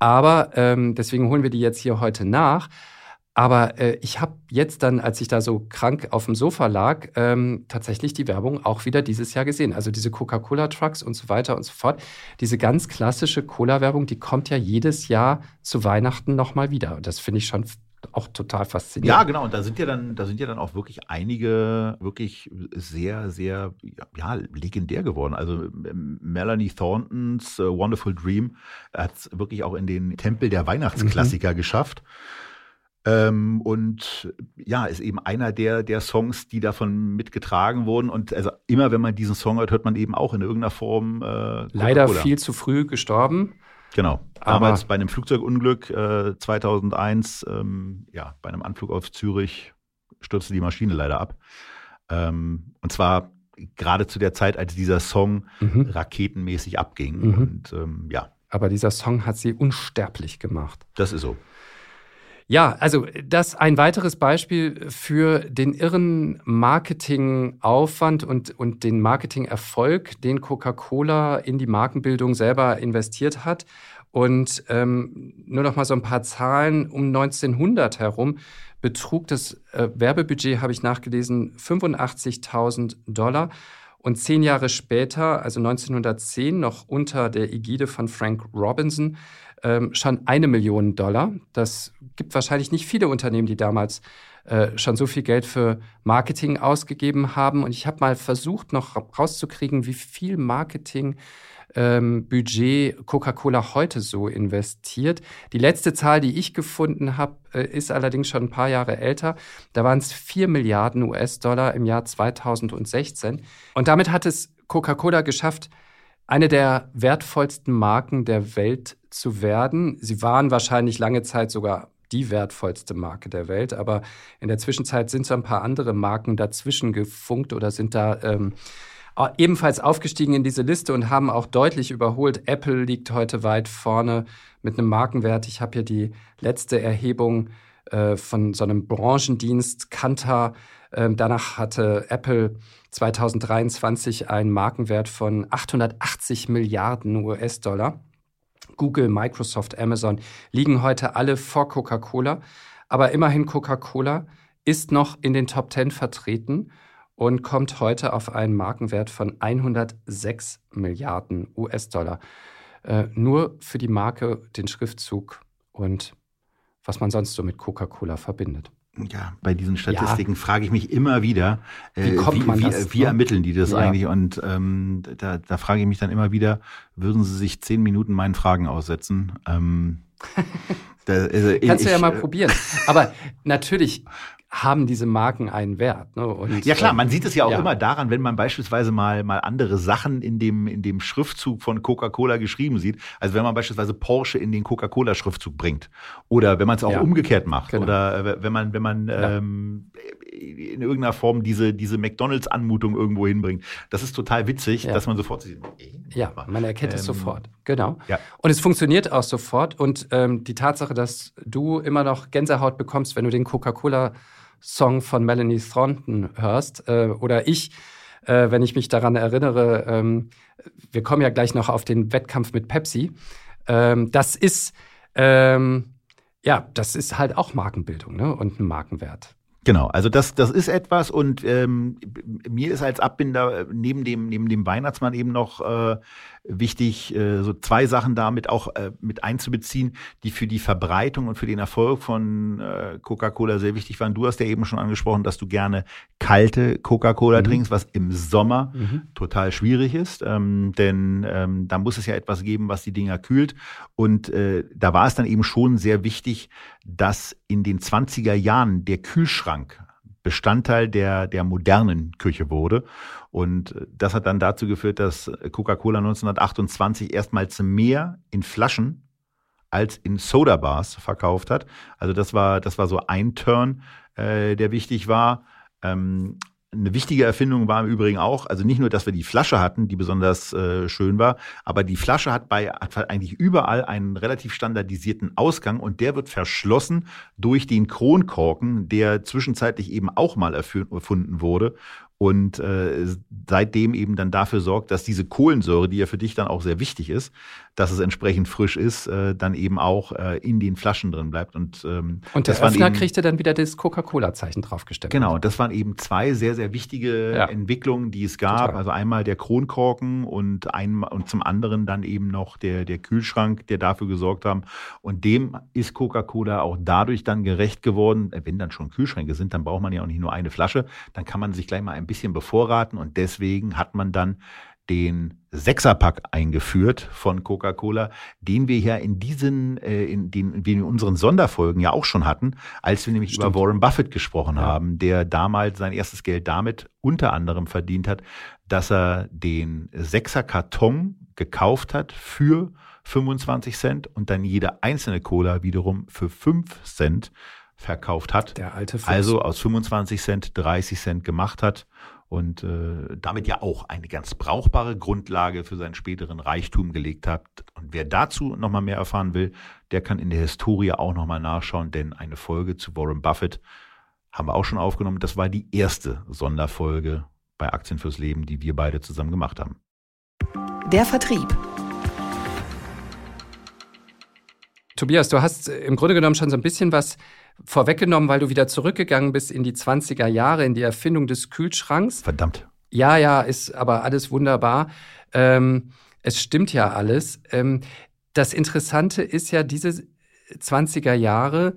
A: Aber ähm, deswegen holen wir die jetzt hier heute nach. Aber äh, ich habe jetzt dann, als ich da so krank auf dem Sofa lag, ähm, tatsächlich die Werbung auch wieder dieses Jahr gesehen. Also diese Coca-Cola-Trucks und so weiter und so fort. Diese ganz klassische Cola-Werbung, die kommt ja jedes Jahr zu Weihnachten nochmal wieder. Und das finde ich schon auch total faszinierend.
B: Ja, genau. Und da sind ja dann, da sind ja dann auch wirklich einige wirklich sehr, sehr, ja, legendär geworden. Also ähm, Melanie Thorntons uh, Wonderful Dream hat es wirklich auch in den Tempel der Weihnachtsklassiker mhm. geschafft. Ähm, und ja, ist eben einer der, der Songs, die davon mitgetragen wurden. Und also immer, wenn man diesen Song hört, hört man eben auch in irgendeiner Form.
A: Äh, Leider viel zu früh gestorben.
B: Genau. Damals bei einem Flugzeugunglück äh, 2001, ähm, ja, bei einem Anflug auf Zürich stürzte die Maschine leider ab. Ähm, und zwar gerade zu der Zeit, als dieser Song mhm. raketenmäßig abging. Mhm. Und ähm, ja.
A: Aber dieser Song hat sie unsterblich gemacht.
B: Das ist so.
A: Ja, also das ein weiteres Beispiel für den irren Marketingaufwand und, und den Marketingerfolg, den Coca-Cola in die Markenbildung selber investiert hat. Und ähm, nur noch mal so ein paar Zahlen. Um 1900 herum betrug das äh, Werbebudget, habe ich nachgelesen, 85.000 Dollar. Und zehn Jahre später, also 1910, noch unter der Ägide von Frank Robinson, ähm, schon eine Million Dollar. Das gibt wahrscheinlich nicht viele Unternehmen, die damals äh, schon so viel Geld für Marketing ausgegeben haben. Und ich habe mal versucht, noch rauszukriegen, wie viel Marketing ähm, Budget Coca-Cola heute so investiert. Die letzte Zahl, die ich gefunden habe, äh, ist allerdings schon ein paar Jahre älter. Da waren es 4 Milliarden US-Dollar im Jahr 2016. Und damit hat es Coca-Cola geschafft, eine der wertvollsten Marken der Welt zu werden. Sie waren wahrscheinlich lange Zeit sogar die wertvollste Marke der Welt, aber in der Zwischenzeit sind so ein paar andere Marken dazwischen gefunkt oder sind da ähm, ebenfalls aufgestiegen in diese Liste und haben auch deutlich überholt. Apple liegt heute weit vorne mit einem Markenwert. Ich habe hier die letzte Erhebung äh, von so einem Branchendienst, Kantar. Ähm, danach hatte Apple 2023 einen Markenwert von 880 Milliarden US-Dollar. Google, Microsoft, Amazon liegen heute alle vor Coca-Cola. Aber immerhin Coca-Cola ist noch in den Top 10 vertreten und kommt heute auf einen Markenwert von 106 Milliarden US-Dollar. Äh, nur für die Marke, den Schriftzug und was man sonst so mit Coca-Cola verbindet.
B: Ja, bei diesen Statistiken ja. frage ich mich immer wieder,
A: äh, wie,
B: wie,
A: das,
B: wie, wie ermitteln die das ja. eigentlich? Und ähm, da, da frage ich mich dann immer wieder, würden sie sich zehn Minuten meinen Fragen aussetzen? Ähm, <laughs>
A: da, also, Kannst ich, du ja mal probieren. Aber natürlich haben diese Marken einen Wert. Ne?
B: Und, ja klar, man sieht es ja auch ja. immer daran, wenn man beispielsweise mal, mal andere Sachen in dem, in dem Schriftzug von Coca-Cola geschrieben sieht. Also wenn man beispielsweise Porsche in den Coca-Cola-Schriftzug bringt. Oder wenn man es auch ja. umgekehrt macht. Genau. Oder äh, wenn man, wenn man ja. ähm, in irgendeiner Form diese, diese McDonalds-Anmutung irgendwo hinbringt. Das ist total witzig, dass man sofort sieht.
A: Ja, man erkennt ähm, es sofort. Genau. Und es funktioniert auch sofort. Und ähm, die Tatsache, dass du immer noch Gänsehaut bekommst, wenn du den Coca-Cola Song von Melanie Thornton hörst äh, oder ich, äh, wenn ich mich daran erinnere, ähm, wir kommen ja gleich noch auf den Wettkampf mit Pepsi. Ähm, das ist ähm, ja, das ist halt auch Markenbildung ne? und ein Markenwert.
B: Genau, also das, das ist etwas und ähm, mir ist als Abbinder neben dem, neben dem Weihnachtsmann eben noch äh, wichtig, äh, so zwei Sachen damit auch äh, mit einzubeziehen, die für die Verbreitung und für den Erfolg von äh, Coca-Cola sehr wichtig waren. Du hast ja eben schon angesprochen, dass du gerne kalte Coca-Cola mhm. trinkst, was im Sommer mhm. total schwierig ist, ähm, denn ähm, da muss es ja etwas geben, was die Dinger kühlt. Und äh, da war es dann eben schon sehr wichtig, dass in den 20er Jahren der Kühlschrank Bestandteil der, der modernen Küche wurde. Und das hat dann dazu geführt, dass Coca-Cola 1928 erstmals mehr in Flaschen als in Soda-Bars verkauft hat. Also das war, das war so ein Turn, äh, der wichtig war. Ähm, eine wichtige Erfindung war im Übrigen auch, also nicht nur, dass wir die Flasche hatten, die besonders äh, schön war, aber die Flasche hat bei hat eigentlich überall einen relativ standardisierten Ausgang und der wird verschlossen durch den Kronkorken, der zwischenzeitlich eben auch mal erfunden wurde und äh, seitdem eben dann dafür sorgt, dass diese Kohlensäure, die ja für dich dann auch sehr wichtig ist, dass es entsprechend frisch ist, äh, dann eben auch äh, in den Flaschen drin bleibt. Und, ähm,
A: und der Öffner eben, kriegte dann wieder das Coca-Cola-Zeichen draufgestellt.
B: Genau, das waren eben zwei sehr, sehr wichtige ja. Entwicklungen, die es gab. Total. Also einmal der Kronkorken und, ein, und zum anderen dann eben noch der, der Kühlschrank, der dafür gesorgt haben. Und dem ist Coca-Cola auch dadurch dann gerecht geworden. Wenn dann schon Kühlschränke sind, dann braucht man ja auch nicht nur eine Flasche. Dann kann man sich gleich mal ein bisschen bevorraten und deswegen hat man dann den Sechserpack eingeführt von Coca-Cola, den wir ja in diesen, äh, in den, in unseren Sonderfolgen ja auch schon hatten, als wir nämlich Stimmt. über Warren Buffett gesprochen ja. haben, der damals sein erstes Geld damit unter anderem verdient hat, dass er den Sechserkarton gekauft hat für 25 Cent und dann jede einzelne Cola wiederum für 5 Cent verkauft hat.
A: Der alte Fuchs.
B: Also aus 25 Cent 30 Cent gemacht hat und äh, damit ja auch eine ganz brauchbare Grundlage für seinen späteren Reichtum gelegt hat. Und wer dazu nochmal mehr erfahren will, der kann in der Historie auch nochmal nachschauen, denn eine Folge zu Warren Buffett haben wir auch schon aufgenommen. Das war die erste Sonderfolge bei Aktien fürs Leben, die wir beide zusammen gemacht haben.
C: Der Vertrieb.
A: Tobias, du hast im Grunde genommen schon so ein bisschen was vorweggenommen, weil du wieder zurückgegangen bist in die 20er Jahre, in die Erfindung des Kühlschranks.
B: Verdammt.
A: Ja, ja, ist aber alles wunderbar. Ähm, es stimmt ja alles. Ähm, das Interessante ist ja, diese 20er Jahre,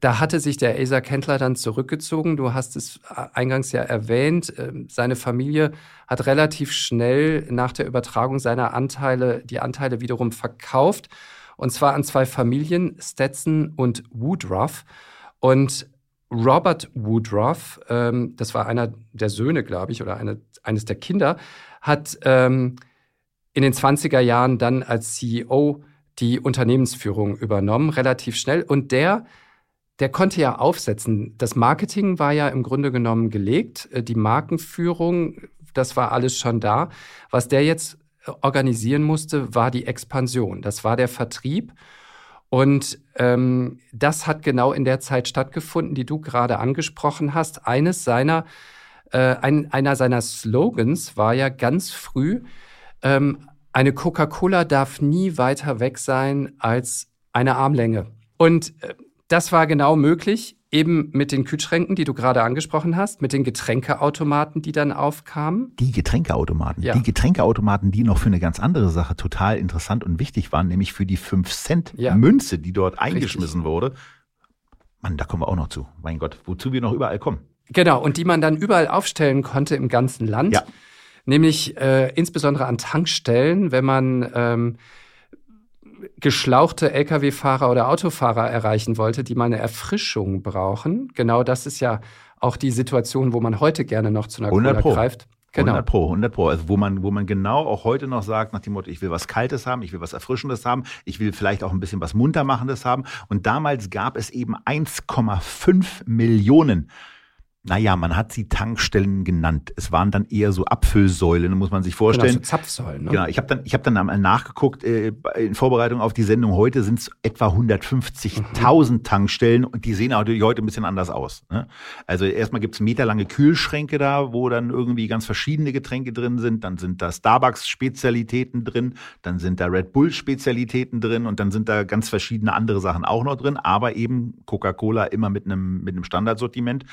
A: da hatte sich der Asa Kendler dann zurückgezogen. Du hast es eingangs ja erwähnt. Ähm, seine Familie hat relativ schnell nach der Übertragung seiner Anteile die Anteile wiederum verkauft und zwar an zwei Familien, Stetson und Woodruff. Und Robert Woodruff, ähm, das war einer der Söhne, glaube ich, oder eine, eines der Kinder, hat ähm, in den 20er Jahren dann als CEO die Unternehmensführung übernommen, relativ schnell. Und der, der konnte ja aufsetzen. Das Marketing war ja im Grunde genommen gelegt, äh, die Markenführung, das war alles schon da. Was der jetzt organisieren musste, war die Expansion. Das war der Vertrieb. Und ähm, das hat genau in der Zeit stattgefunden, die du gerade angesprochen hast. Eines seiner, äh, ein, einer seiner Slogans war ja ganz früh, ähm, eine Coca-Cola darf nie weiter weg sein als eine Armlänge. Und äh, das war genau möglich eben mit den Kühlschränken, die du gerade angesprochen hast, mit den Getränkeautomaten, die dann aufkamen.
B: Die Getränkeautomaten.
A: Ja.
B: Die Getränkeautomaten, die noch für eine ganz andere Sache total interessant und wichtig waren, nämlich für die 5-Cent-Münze, die dort eingeschmissen wurde. Mann, da kommen wir auch noch zu. Mein Gott, wozu wir noch überall kommen.
A: Genau, und die man dann überall aufstellen konnte im ganzen Land.
B: Ja.
A: Nämlich äh, insbesondere an Tankstellen, wenn man ähm, geschlauchte Lkw-Fahrer oder Autofahrer erreichen wollte, die mal eine Erfrischung brauchen. Genau das ist ja auch die Situation, wo man heute gerne noch zu einer
B: 100
A: Cola
B: Pro.
A: greift. Genau.
B: 100 Pro, 100 Pro. Also wo man, wo man genau auch heute noch sagt, nach dem Motto, ich will was Kaltes haben, ich will was Erfrischendes haben, ich will vielleicht auch ein bisschen was Muntermachendes haben. Und damals gab es eben 1,5 Millionen naja, man hat sie Tankstellen genannt. Es waren dann eher so Abfüllsäulen, muss man sich vorstellen.
A: Genau, so Zapfsäulen. Ne?
B: Genau, ich habe dann, ich hab dann einmal nachgeguckt, äh, in Vorbereitung auf die Sendung heute sind es etwa 150.000
A: Mhm.
B: Tankstellen und die sehen natürlich heute ein bisschen anders aus. Ne? Also erstmal gibt's meterlange Kühlschränke da, wo dann irgendwie ganz verschiedene Getränke drin sind. Dann sind da Starbucks-Spezialitäten drin, dann sind da Red Bull-Spezialitäten drin und dann sind da ganz verschiedene andere Sachen auch noch drin, aber eben Coca-Cola immer mit einem, mit einem Standardsortiment.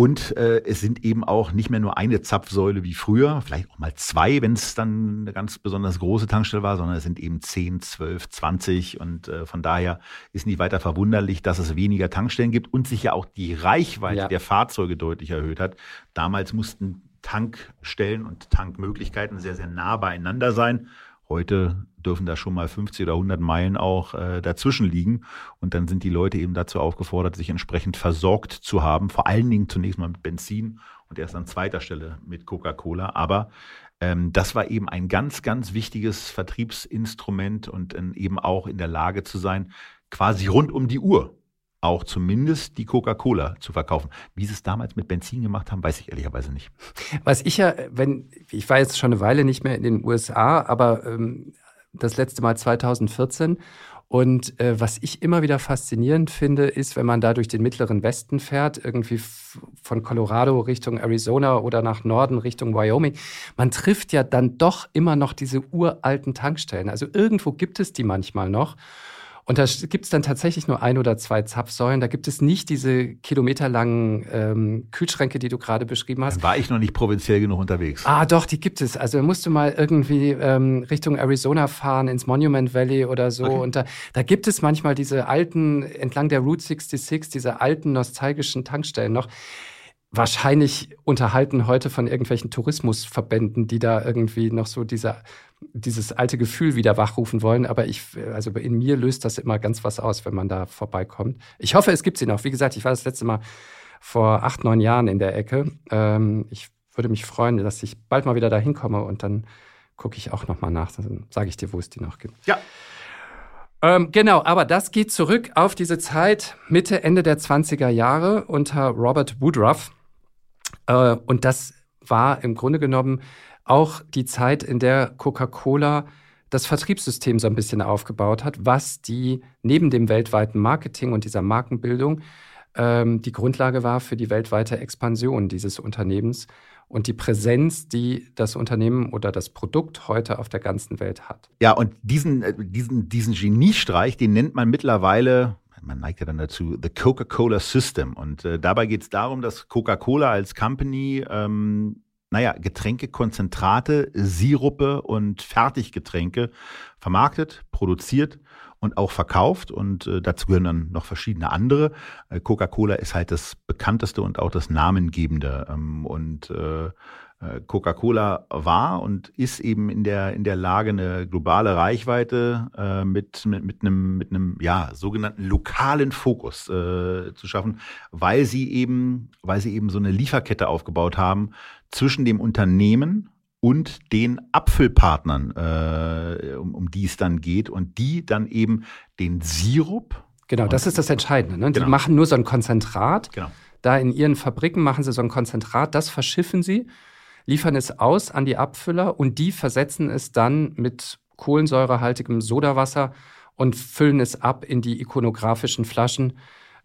B: Und äh, es sind eben auch nicht mehr nur eine Zapfsäule wie früher, vielleicht auch mal zwei, wenn es dann eine ganz besonders große Tankstelle war, sondern es sind eben 10, 12, 20. Und äh, von daher ist nicht weiter verwunderlich, dass es weniger Tankstellen gibt und sich ja auch die Reichweite
A: Ja.
B: der Fahrzeuge deutlich erhöht hat. Damals mussten Tankstellen und Tankmöglichkeiten sehr, sehr nah beieinander sein. Heute dürfen da schon mal 50 oder 100 Meilen auch äh, dazwischen liegen. Und dann sind die Leute eben dazu aufgefordert, sich entsprechend versorgt zu haben. Vor allen Dingen zunächst mal mit Benzin und erst an zweiter Stelle mit Coca-Cola. Aber ähm, das war eben ein ganz, ganz wichtiges Vertriebsinstrument und äh, eben auch in der Lage zu sein, quasi rund um die Uhr auch zumindest die Coca-Cola zu verkaufen. Wie sie es damals mit Benzin gemacht haben, weiß ich ehrlicherweise nicht.
A: Was ich ja, wenn, ich war jetzt schon eine Weile nicht mehr in den USA, aber ähm, das letzte Mal 2014. Und äh, was ich immer wieder faszinierend finde, ist, wenn man da durch den mittleren Westen fährt, irgendwie von Colorado Richtung Arizona oder nach Norden Richtung Wyoming, man trifft ja dann doch immer noch diese uralten Tankstellen. Also irgendwo gibt es die manchmal noch. Und da gibt es dann tatsächlich nur ein oder zwei Zapfsäulen. Da gibt es nicht diese kilometerlangen ähm, Kühlschränke, die du gerade beschrieben hast.
B: Dann war ich noch nicht provinziell genug unterwegs.
A: Ah, doch, die gibt es. Also musst du mal irgendwie ähm, Richtung Arizona fahren, ins Monument Valley oder so.
B: Okay.
A: Und da, da gibt es manchmal diese alten, entlang der Route 66, diese alten nostalgischen Tankstellen noch. Wahrscheinlich unterhalten heute von irgendwelchen Tourismusverbänden, die da irgendwie noch so diese, dieses alte Gefühl wieder wachrufen wollen. Aber ich, also in mir löst das immer ganz was aus, wenn man da vorbeikommt. Ich hoffe, es gibt sie noch. Wie gesagt, ich war das letzte Mal vor acht, neun Jahren in der Ecke. Ähm, ich würde mich freuen, dass ich bald mal wieder da hinkomme und dann gucke ich auch noch mal nach. Dann sage ich dir, wo es die noch gibt.
B: Ja.
A: Ähm, genau, aber das geht zurück auf diese Zeit Mitte, Ende der 20er Jahre unter Robert Woodruff. Äh, und das war im Grunde genommen auch die Zeit, in der Coca-Cola das Vertriebssystem so ein bisschen aufgebaut hat, was die neben dem weltweiten Marketing und dieser Markenbildung ähm, die Grundlage war für die weltweite Expansion dieses Unternehmens und die Präsenz, die das Unternehmen oder das Produkt heute auf der ganzen Welt hat.
B: Ja, und diesen, äh, diesen, diesen Geniestreich, den nennt man mittlerweile man neigt ja dann dazu, The Coca-Cola System. Und äh, dabei geht es darum, dass Coca-Cola als Company ähm, naja, Getränke, Konzentrate, Sirupe und Fertiggetränke vermarktet, produziert und auch verkauft. Und äh, dazu gehören dann noch verschiedene andere. Äh, Coca-Cola ist halt das bekannteste und auch das namengebende. Ähm, und äh, Coca-Cola war und ist eben in der, in der Lage, eine globale Reichweite äh, mit, mit, mit, einem, mit einem ja, sogenannten lokalen Fokus äh, zu schaffen, weil sie eben, weil sie eben so eine Lieferkette aufgebaut haben zwischen dem Unternehmen und den Apfelpartnern, äh, um, um die es dann geht und die dann eben den Sirup.
A: Genau, das ist das Entscheidende. Ne? Die genau. machen nur so ein Konzentrat.
B: Genau.
A: Da in ihren Fabriken machen sie so ein Konzentrat, das verschiffen sie liefern es aus an die Abfüller und die versetzen es dann mit kohlensäurehaltigem Sodawasser und füllen es ab in die ikonografischen Flaschen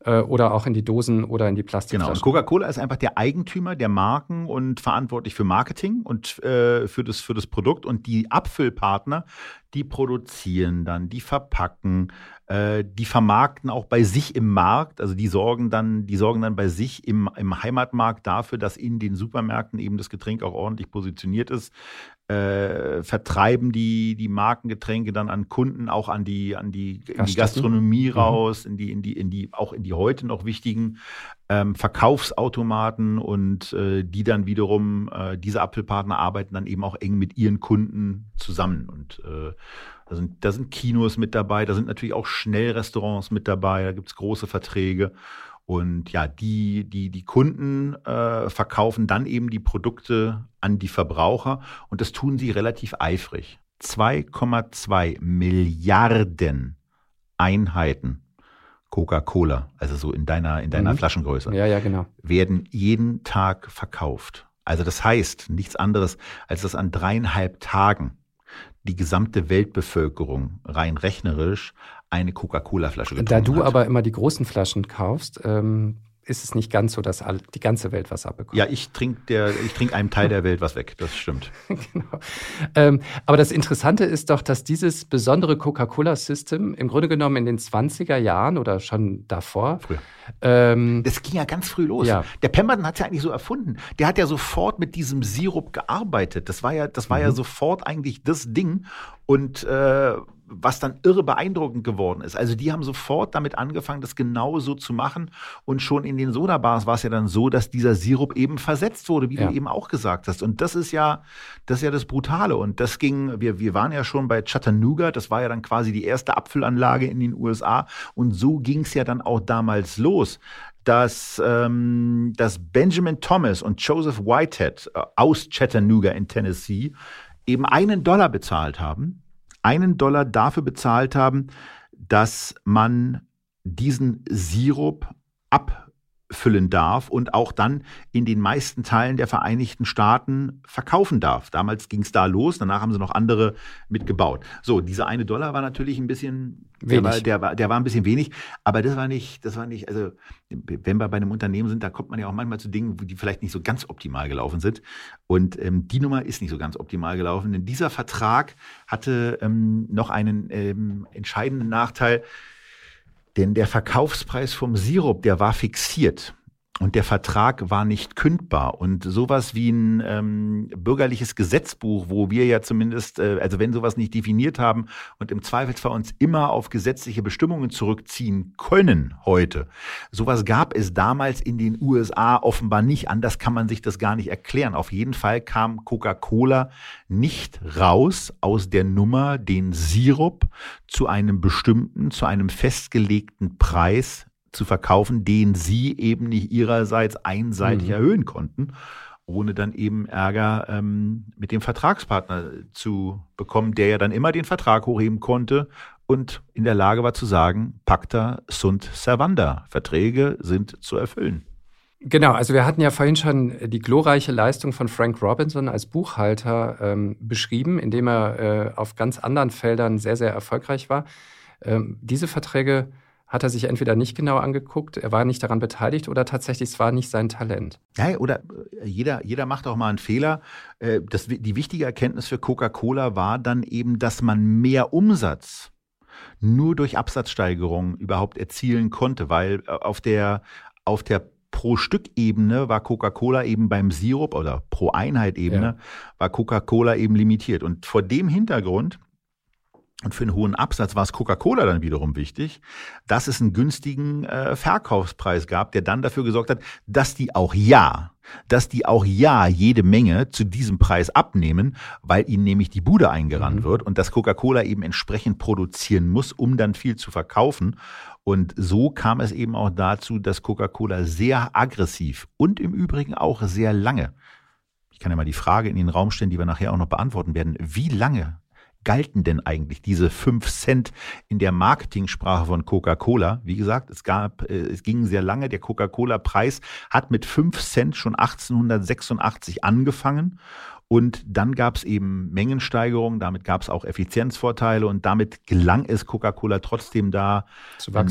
A: äh, oder auch in die Dosen oder in die Plastikflaschen.
B: Genau. Coca-Cola ist einfach der Eigentümer der Marken und verantwortlich für Marketing und äh, für, das, für das Produkt. Und die Abfüllpartner, die produzieren dann, die verpacken, äh, die vermarkten auch bei sich im Markt. Also die sorgen dann, die sorgen dann bei sich im, im Heimatmarkt dafür, dass in den Supermärkten eben das Getränk auch ordentlich positioniert ist. Äh, vertreiben die, die Markengetränke dann an Kunden, auch an die, an die, in die Gastronomie mhm. raus, in die, in die, in die, auch in die heute noch wichtigen ähm, Verkaufsautomaten und äh, die dann wiederum, äh, diese Apfelpartner arbeiten dann eben auch eng mit ihren Kunden zusammen. Und äh, da, sind, da sind Kinos mit dabei, da sind natürlich auch Schnellrestaurants mit dabei, da gibt's große Verträge. Und ja, die, die, die Kunden äh, verkaufen dann eben die Produkte an die Verbraucher und das tun sie relativ eifrig. 2,2 Milliarden Einheiten Coca-Cola, also so in deiner, in deiner mhm. Flaschengröße,
A: ja, ja, genau.
B: werden jeden Tag verkauft. Also das heißt nichts anderes, als dass an dreieinhalb Tagen die gesamte Weltbevölkerung rein rechnerisch eine Coca-Cola-Flasche getrunken
A: Da du
B: hat.
A: aber immer die großen Flaschen kaufst, ähm, ist es nicht ganz so, dass die ganze Welt was abbekommt.
B: Ja, ich trinke trink einem Teil der Welt was weg, das stimmt. <laughs> genau.
A: Ähm, aber das Interessante ist doch, dass dieses besondere Coca-Cola-System im Grunde genommen in den 20er Jahren oder schon davor.
B: Früher. Ähm, das ging ja ganz früh los.
A: Ja.
B: Der Pemberton hat es ja eigentlich so erfunden. Der hat ja sofort mit diesem Sirup gearbeitet. Das war ja, das war mhm. ja sofort eigentlich das Ding. Und äh, was dann irre beeindruckend geworden ist. Also die haben sofort damit angefangen, das genau so zu machen. Und schon in den Sodabars war es ja dann so, dass dieser Sirup eben versetzt wurde, wie ja. du eben auch gesagt hast. Und das ist ja, das ist ja das Brutale. Und das ging, wir, wir waren ja schon bei Chattanooga, das war ja dann quasi die erste Abfüllanlage in den USA. Und so ging es ja dann auch damals los dass, ähm, dass Benjamin Thomas und Joseph Whitehead äh, aus Chattanooga in Tennessee eben einen Dollar bezahlt haben einen Dollar dafür bezahlt haben, dass man diesen Sirup ab füllen darf und auch dann in den meisten Teilen der Vereinigten Staaten verkaufen darf. Damals ging es da los, danach haben sie noch andere mitgebaut. So, dieser eine Dollar war natürlich ein bisschen, der war, der, war, der war ein bisschen wenig, aber das war nicht, das war nicht, also wenn wir bei einem Unternehmen sind, da kommt man ja auch manchmal zu Dingen, die vielleicht nicht so ganz optimal gelaufen sind. Und ähm, die Nummer ist nicht so ganz optimal gelaufen, denn dieser Vertrag hatte ähm, noch einen ähm, entscheidenden Nachteil, denn der Verkaufspreis vom Sirup, der war fixiert. Und der Vertrag war nicht kündbar. Und sowas wie ein ähm, bürgerliches Gesetzbuch, wo wir ja zumindest, äh, also wenn sowas nicht definiert haben und im Zweifelsfall uns immer auf gesetzliche Bestimmungen zurückziehen können heute, sowas gab es damals in den USA offenbar nicht. Anders kann man sich das gar nicht erklären. Auf jeden Fall kam Coca-Cola nicht raus aus der Nummer, den Sirup zu einem bestimmten, zu einem festgelegten Preis zu verkaufen, den sie eben nicht ihrerseits einseitig mhm. erhöhen konnten, ohne dann eben Ärger ähm, mit dem Vertragspartner zu bekommen, der ja dann immer den Vertrag hochheben konnte und in der Lage war zu sagen, Pacta sunt servanda. Verträge sind zu erfüllen.
A: Genau, also wir hatten ja vorhin schon die glorreiche Leistung von Frank Robinson als Buchhalter ähm, beschrieben, indem er äh, auf ganz anderen Feldern sehr, sehr erfolgreich war. Ähm, diese Verträge hat er sich entweder nicht genau angeguckt, er war nicht daran beteiligt oder tatsächlich es war nicht sein Talent.
B: Ja, oder äh, jeder, jeder macht auch mal einen Fehler. Äh, das, die wichtige Erkenntnis für Coca-Cola war dann eben, dass man mehr Umsatz nur durch Absatzsteigerung überhaupt erzielen konnte, weil äh, auf der, auf der pro Stück Ebene war Coca-Cola eben beim Sirup oder pro Einheit Ebene ja. war Coca-Cola eben limitiert. Und vor dem Hintergrund und für einen hohen Absatz war es Coca-Cola dann wiederum wichtig, dass es einen günstigen äh, Verkaufspreis gab, der dann dafür gesorgt hat, dass die auch ja, dass die auch ja jede Menge zu diesem Preis abnehmen, weil ihnen nämlich die Bude eingerannt mhm. wird und dass Coca-Cola eben entsprechend produzieren muss, um dann viel zu verkaufen. Und so kam es eben auch dazu, dass Coca-Cola sehr aggressiv und im Übrigen auch sehr lange, ich kann ja mal die Frage in den Raum stellen, die wir nachher auch noch beantworten werden, wie lange galten denn eigentlich diese fünf Cent in der Marketingsprache von Coca-Cola? Wie gesagt, es gab, äh, es ging sehr lange. Der Coca-Cola-Preis hat mit fünf Cent schon 1886 angefangen und dann gab es eben Mengensteigerungen, damit gab es auch Effizienzvorteile und damit gelang es Coca-Cola trotzdem da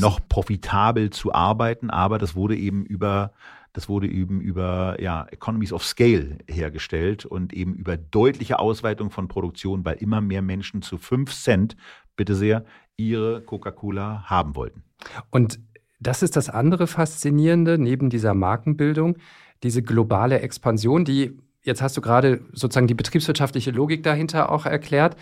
B: noch profitabel zu arbeiten, aber das wurde eben über das wurde eben über ja, Economies of Scale hergestellt und eben über deutliche Ausweitung von Produktion, weil immer mehr Menschen zu 5 Cent, bitte sehr, ihre Coca-Cola haben wollten.
A: Und das ist das andere Faszinierende neben dieser Markenbildung, diese globale Expansion, die jetzt hast du gerade sozusagen die betriebswirtschaftliche Logik dahinter auch erklärt,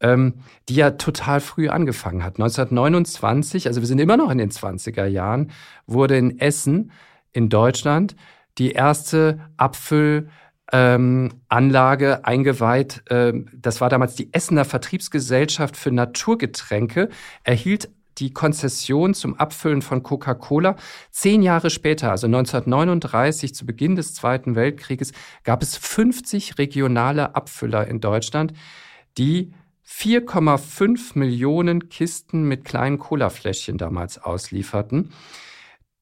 A: ähm, die ja total früh angefangen hat. 1929, also wir sind immer noch in den 20er Jahren, wurde in Essen in Deutschland die erste Abfüllanlage ähm, eingeweiht. Ähm, das war damals die Essener Vertriebsgesellschaft für Naturgetränke, erhielt die Konzession zum Abfüllen von Coca-Cola. Zehn Jahre später, also 1939, zu Beginn des Zweiten Weltkrieges, gab es 50 regionale Abfüller in Deutschland, die 4,5 Millionen Kisten mit kleinen Colafläschchen damals auslieferten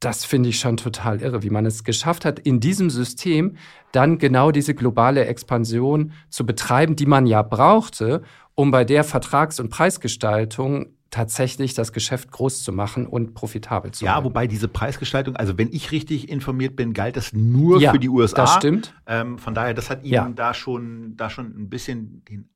A: das finde ich schon total irre, wie man es geschafft hat, in diesem System dann genau diese globale Expansion zu betreiben, die man ja brauchte, um bei der Vertrags- und Preisgestaltung tatsächlich das Geschäft groß zu machen und profitabel zu
B: machen. Ja, wobei diese Preisgestaltung, also wenn ich richtig informiert bin, galt das nur ja, für die USA.
A: Das stimmt.
B: Ähm, von daher, das hat ihnen ja. da schon, da schon ein bisschen den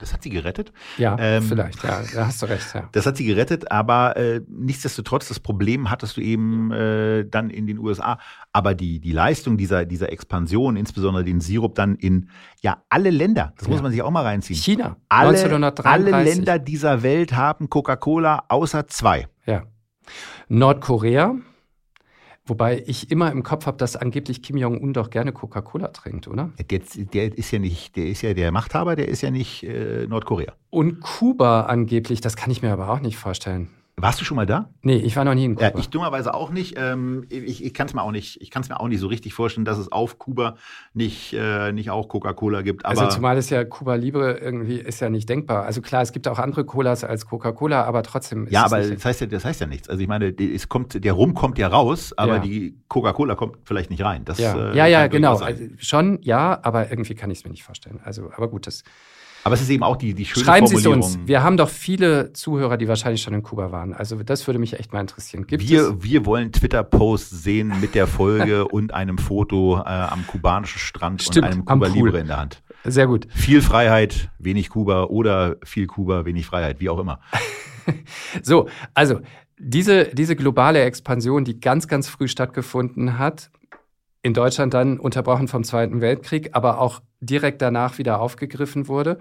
B: das hat sie gerettet.
A: Ja, ähm, vielleicht, ja, da hast du recht. Ja.
B: Das hat sie gerettet, aber äh, nichtsdestotrotz, das Problem hattest du eben äh, dann in den USA. Aber die, die Leistung dieser, dieser Expansion, insbesondere den Sirup dann in ja alle Länder, das ja. muss man sich auch mal reinziehen.
A: China,
B: alle, 1933. Alle Länder dieser Welt haben Coca-Cola außer zwei.
A: Ja. Nordkorea, Wobei ich immer im Kopf habe, dass angeblich Kim Jong-un doch gerne Coca-Cola trinkt, oder?
B: Der, der, ist ja nicht, der ist ja der Machthaber, der ist ja nicht äh, Nordkorea.
A: Und Kuba angeblich, das kann ich mir aber auch nicht vorstellen.
B: Warst du schon mal da?
A: Nee, ich war noch nie in Kuba.
B: Ja, ich dummerweise auch nicht. Ähm, ich ich kann es mir auch nicht, ich kann es mir auch nicht so richtig vorstellen, dass es auf Kuba nicht, äh, nicht auch Coca-Cola gibt.
A: also zumal es ja Kuba Libre irgendwie ist ja nicht denkbar. Also klar, es gibt auch andere Colas als Coca-Cola, aber trotzdem
B: ist Ja, aber das heißt ja, das heißt ja nichts. Also ich meine, es kommt, der Rum kommt ja raus, aber ja. die Coca-Cola kommt vielleicht nicht rein.
A: Das, ja, äh, ja, ja genau. Also schon, ja, aber irgendwie kann ich es mir nicht vorstellen. Also, aber gut, das
B: aber es ist eben auch die, die schöne
A: Schreiben Sie es uns. Wir haben doch viele Zuhörer, die wahrscheinlich schon in Kuba waren. Also das würde mich echt mal interessieren.
B: Gibt wir, es? wir wollen Twitter-Posts sehen mit der Folge <laughs> und einem Foto äh, am kubanischen Strand
A: Stimmt,
B: und einem Kuba Libre in der Hand.
A: Sehr gut.
B: Viel Freiheit, wenig Kuba oder viel Kuba, wenig Freiheit, wie auch immer. <laughs>
A: so, also diese, diese globale Expansion, die ganz, ganz früh stattgefunden hat, in Deutschland dann unterbrochen vom Zweiten Weltkrieg, aber auch direkt danach wieder aufgegriffen wurde.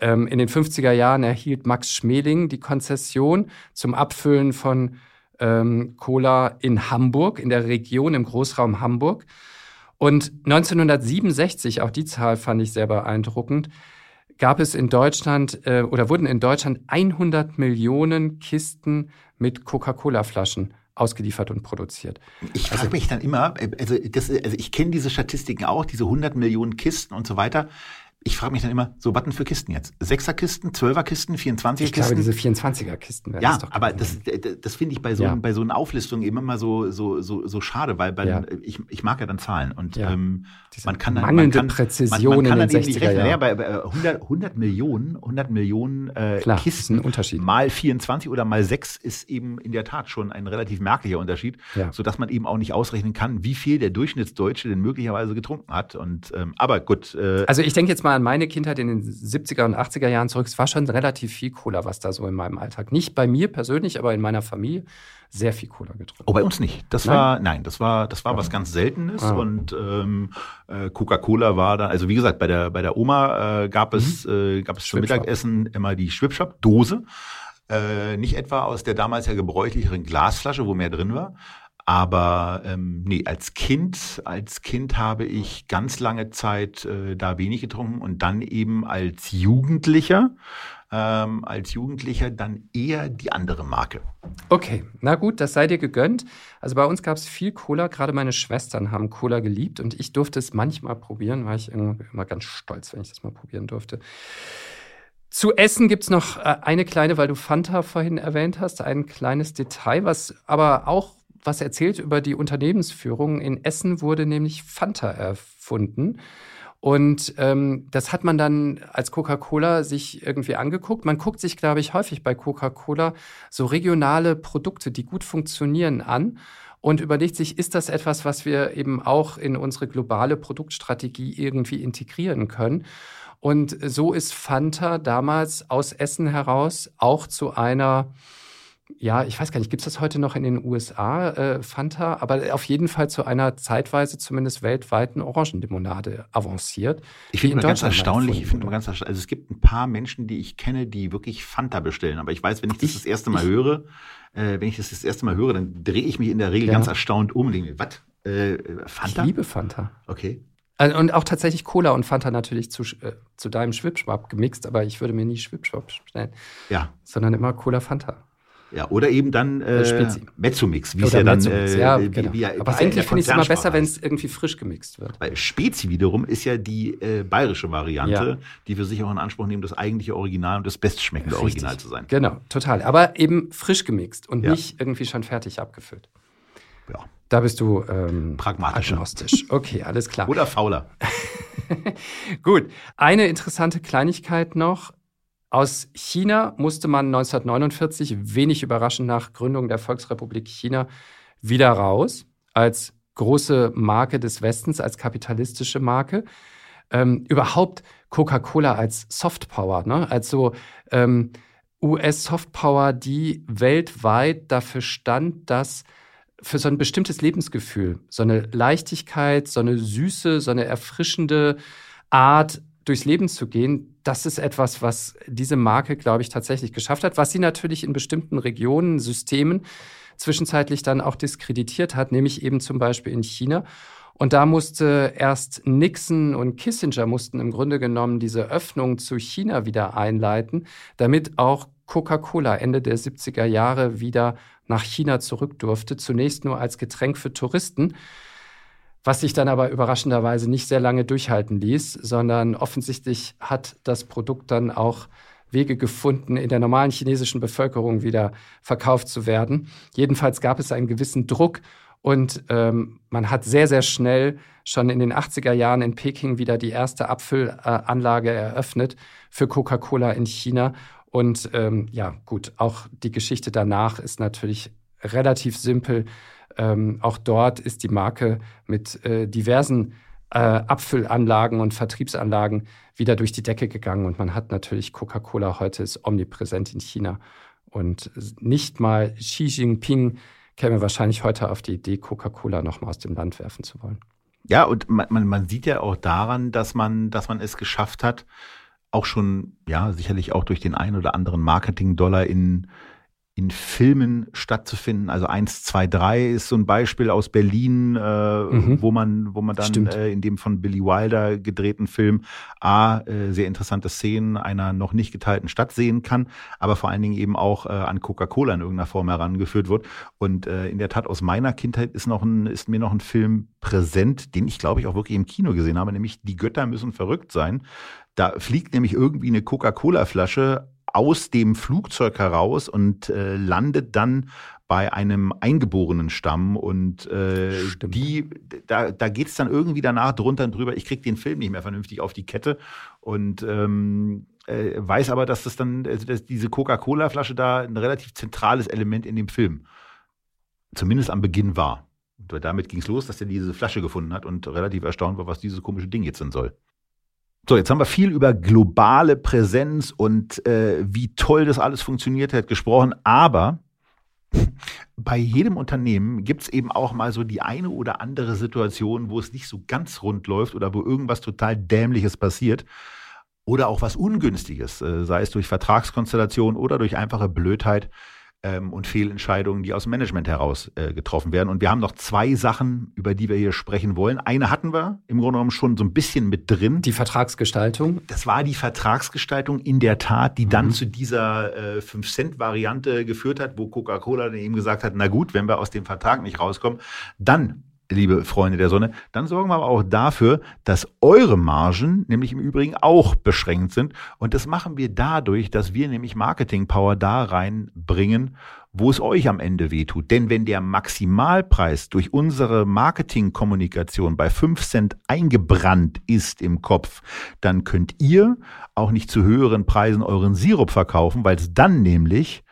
A: Ähm, in den 50er Jahren erhielt Max Schmeling die Konzession zum Abfüllen von ähm, Cola in Hamburg, in der Region im Großraum Hamburg. Und 1967, auch die Zahl fand ich sehr beeindruckend, gab es in Deutschland äh, oder wurden in Deutschland 100 Millionen Kisten mit Coca-Cola-Flaschen ausgeliefert und produziert.
B: Ich frage also, mich dann immer, also, das, also ich kenne diese Statistiken auch, diese 100 Millionen Kisten und so weiter. Ich frage mich dann immer, so was denn für Kisten jetzt? Sechser-Kisten, Zwölfer-Kisten, 24er-Kisten?
A: Ich glaube, diese 24er-Kisten
B: werden Ja, das doch aber das, das finde ich bei so, ja. bei so einer Auflistung immer mal so, so, so, so schade, weil bei, ja. ich, ich mag ja dann Zahlen und ja. ähm, man kann dann,
A: mangelnde man kann, Präzision man, man kann dann eben nicht rechnen.
B: Ja, bei, bei 100, 100 Millionen, 100 Millionen äh,
A: Klar,
B: Kisten
A: Unterschied.
B: mal 24 oder mal 6 ist eben in der Tat schon ein relativ merklicher Unterschied, ja. sodass man eben auch nicht ausrechnen kann, wie viel der Durchschnittsdeutsche denn möglicherweise getrunken hat. Und ähm, aber gut.
A: Äh, also ich denke jetzt mal an meine Kindheit in den 70er und 80er Jahren zurück. Es war schon relativ viel Cola, was da so in meinem Alltag. Nicht bei mir persönlich, aber in meiner Familie sehr viel Cola getrunken.
B: Oh, bei uns nicht. Das nein? war, nein, das war, das war was ganz Seltenes. Ah. Und ähm, äh, Coca-Cola war da, also wie gesagt, bei der, bei der Oma äh, gab es, mhm. äh, gab es zum Mittagessen immer die Schwipschwap-Dose. Äh, nicht etwa aus der damals ja gebräuchlicheren Glasflasche, wo mehr drin war, aber ähm, nee, als Kind, als Kind habe ich ganz lange Zeit äh, da wenig getrunken und dann eben als Jugendlicher, ähm, als Jugendlicher dann eher die andere Marke.
A: Okay, na gut, das sei dir gegönnt. Also bei uns gab es viel Cola, gerade meine Schwestern haben Cola geliebt und ich durfte es manchmal probieren, war ich immer ganz stolz, wenn ich das mal probieren durfte. Zu essen gibt es noch äh, eine kleine, weil du Fanta vorhin erwähnt hast, ein kleines Detail, was aber auch was erzählt über die Unternehmensführung. In Essen wurde nämlich Fanta erfunden. Und ähm, das hat man dann als Coca-Cola sich irgendwie angeguckt. Man guckt sich, glaube ich, häufig bei Coca-Cola so regionale Produkte, die gut funktionieren, an und überlegt sich, ist das etwas, was wir eben auch in unsere globale Produktstrategie irgendwie integrieren können? Und so ist Fanta damals aus Essen heraus auch zu einer ja, ich weiß gar nicht, gibt es das heute noch in den USA, äh, Fanta, aber auf jeden Fall zu einer zeitweise zumindest weltweiten Orangenlimonade avanciert.
B: Ich finde immer ganz erstaunlich, ich finde ganz erstaunlich, also es gibt ein paar Menschen, die ich kenne, die wirklich Fanta bestellen, aber ich weiß, wenn ich das ich, das erste Mal ich, höre, äh, wenn ich das das erste Mal höre, dann drehe ich mich in der Regel ja. ganz erstaunt um und denke, was, äh,
A: Fanta? Ich liebe Fanta.
B: Okay.
A: Also, und auch tatsächlich Cola und Fanta natürlich zu, äh, zu deinem Schwipschwab gemixt, aber ich würde mir nie Schwipschwab bestellen.
B: Ja.
A: Sondern immer Cola Fanta.
B: Ja, oder eben dann äh, Mezzomix, wie es ja dann äh,
A: ja, wie, genau. wie, wie, Aber eigentlich finde ich es immer besser, wenn es irgendwie frisch gemixt wird.
B: Weil Spezi wiederum ist ja die äh, bayerische Variante, ja. die für sich auch in Anspruch nehmen, das eigentliche Original und das bestschmeckende Richtig. Original zu sein.
A: Genau, total. Aber eben frisch gemixt und ja. nicht irgendwie schon fertig abgefüllt. Ja. Da bist du ähm,
B: pragmatisch.
A: Agnostisch. Okay, alles klar.
B: Oder fauler. <laughs>
A: Gut. Eine interessante Kleinigkeit noch. Aus China musste man 1949, wenig überraschend nach Gründung der Volksrepublik China, wieder raus als große Marke des Westens, als kapitalistische Marke. Ähm, überhaupt Coca-Cola als Softpower, ne? als so ähm, US-Softpower, die weltweit dafür stand, dass für so ein bestimmtes Lebensgefühl, so eine Leichtigkeit, so eine Süße, so eine erfrischende Art durchs Leben zu gehen, das ist etwas, was diese Marke, glaube ich, tatsächlich geschafft hat, was sie natürlich in bestimmten Regionen, Systemen zwischenzeitlich dann auch diskreditiert hat, nämlich eben zum Beispiel in China. Und da musste erst Nixon und Kissinger mussten im Grunde genommen diese Öffnung zu China wieder einleiten, damit auch Coca-Cola Ende der 70er Jahre wieder nach China zurück durfte, zunächst nur als Getränk für Touristen was sich dann aber überraschenderweise nicht sehr lange durchhalten ließ, sondern offensichtlich hat das Produkt dann auch Wege gefunden, in der normalen chinesischen Bevölkerung wieder verkauft zu werden. Jedenfalls gab es einen gewissen Druck und ähm, man hat sehr, sehr schnell schon in den 80er Jahren in Peking wieder die erste Abfüllanlage eröffnet für Coca-Cola in China. Und ähm, ja, gut, auch die Geschichte danach ist natürlich relativ simpel. Ähm, auch dort ist die Marke mit äh, diversen äh, Abfüllanlagen und Vertriebsanlagen wieder durch die Decke gegangen. Und man hat natürlich Coca-Cola heute ist omnipräsent in China. Und nicht mal Xi Jinping käme wahrscheinlich heute auf die Idee, Coca-Cola nochmal aus dem Land werfen zu wollen.
B: Ja, und man, man, man sieht ja auch daran, dass man, dass man es geschafft hat, auch schon, ja, sicherlich auch durch den einen oder anderen Marketing-Dollar in in Filmen stattzufinden. Also 1, 2, 3 ist so ein Beispiel aus Berlin, äh, mhm. wo man, wo man dann äh, in dem von Billy Wilder gedrehten Film A, äh, sehr interessante Szenen einer noch nicht geteilten Stadt sehen kann, aber vor allen Dingen eben auch äh, an Coca-Cola in irgendeiner Form herangeführt wird. Und äh, in der Tat aus meiner Kindheit ist noch ein, ist mir noch ein Film präsent, den ich glaube ich auch wirklich im Kino gesehen habe, nämlich Die Götter müssen verrückt sein. Da fliegt nämlich irgendwie eine Coca-Cola-Flasche aus dem Flugzeug heraus und äh, landet dann bei einem eingeborenen Stamm und äh, die, da, da geht es dann irgendwie danach drunter und drüber, ich krieg den Film nicht mehr vernünftig auf die Kette und ähm, äh, weiß aber, dass das dann, also dass diese Coca-Cola-Flasche da ein relativ zentrales Element in dem Film zumindest am Beginn war. Und damit ging es los, dass er diese Flasche gefunden hat und relativ erstaunt war, was dieses komische Ding jetzt denn soll. So, jetzt haben wir viel über globale Präsenz und äh, wie toll das alles funktioniert hat gesprochen, aber <laughs> bei jedem Unternehmen gibt es eben auch mal so die eine oder andere Situation, wo es nicht so ganz rund läuft oder wo irgendwas total Dämliches passiert oder auch was Ungünstiges, äh, sei es durch Vertragskonstellation oder durch einfache Blödheit ähm, und Fehlentscheidungen, die aus dem Management heraus äh, getroffen werden. Und wir haben noch zwei Sachen, über die wir hier sprechen wollen. Eine hatten wir im Grunde genommen schon so ein bisschen mit drin.
A: Die Vertragsgestaltung.
B: Das war die Vertragsgestaltung in der Tat, die dann mhm. zu dieser äh, 5-Cent-Variante geführt hat, wo Coca-Cola dann eben gesagt hat, na gut, wenn wir aus dem Vertrag nicht rauskommen, dann liebe Freunde der Sonne, dann sorgen wir aber auch dafür, dass eure Margen nämlich im Übrigen auch beschränkt sind. Und das machen wir dadurch, dass wir nämlich Marketing Power da reinbringen, wo es euch am Ende wehtut. Denn wenn der Maximalpreis durch unsere Marketingkommunikation bei 5 Cent eingebrannt ist im Kopf, dann könnt ihr auch nicht zu höheren Preisen euren Sirup verkaufen, weil es dann nämlich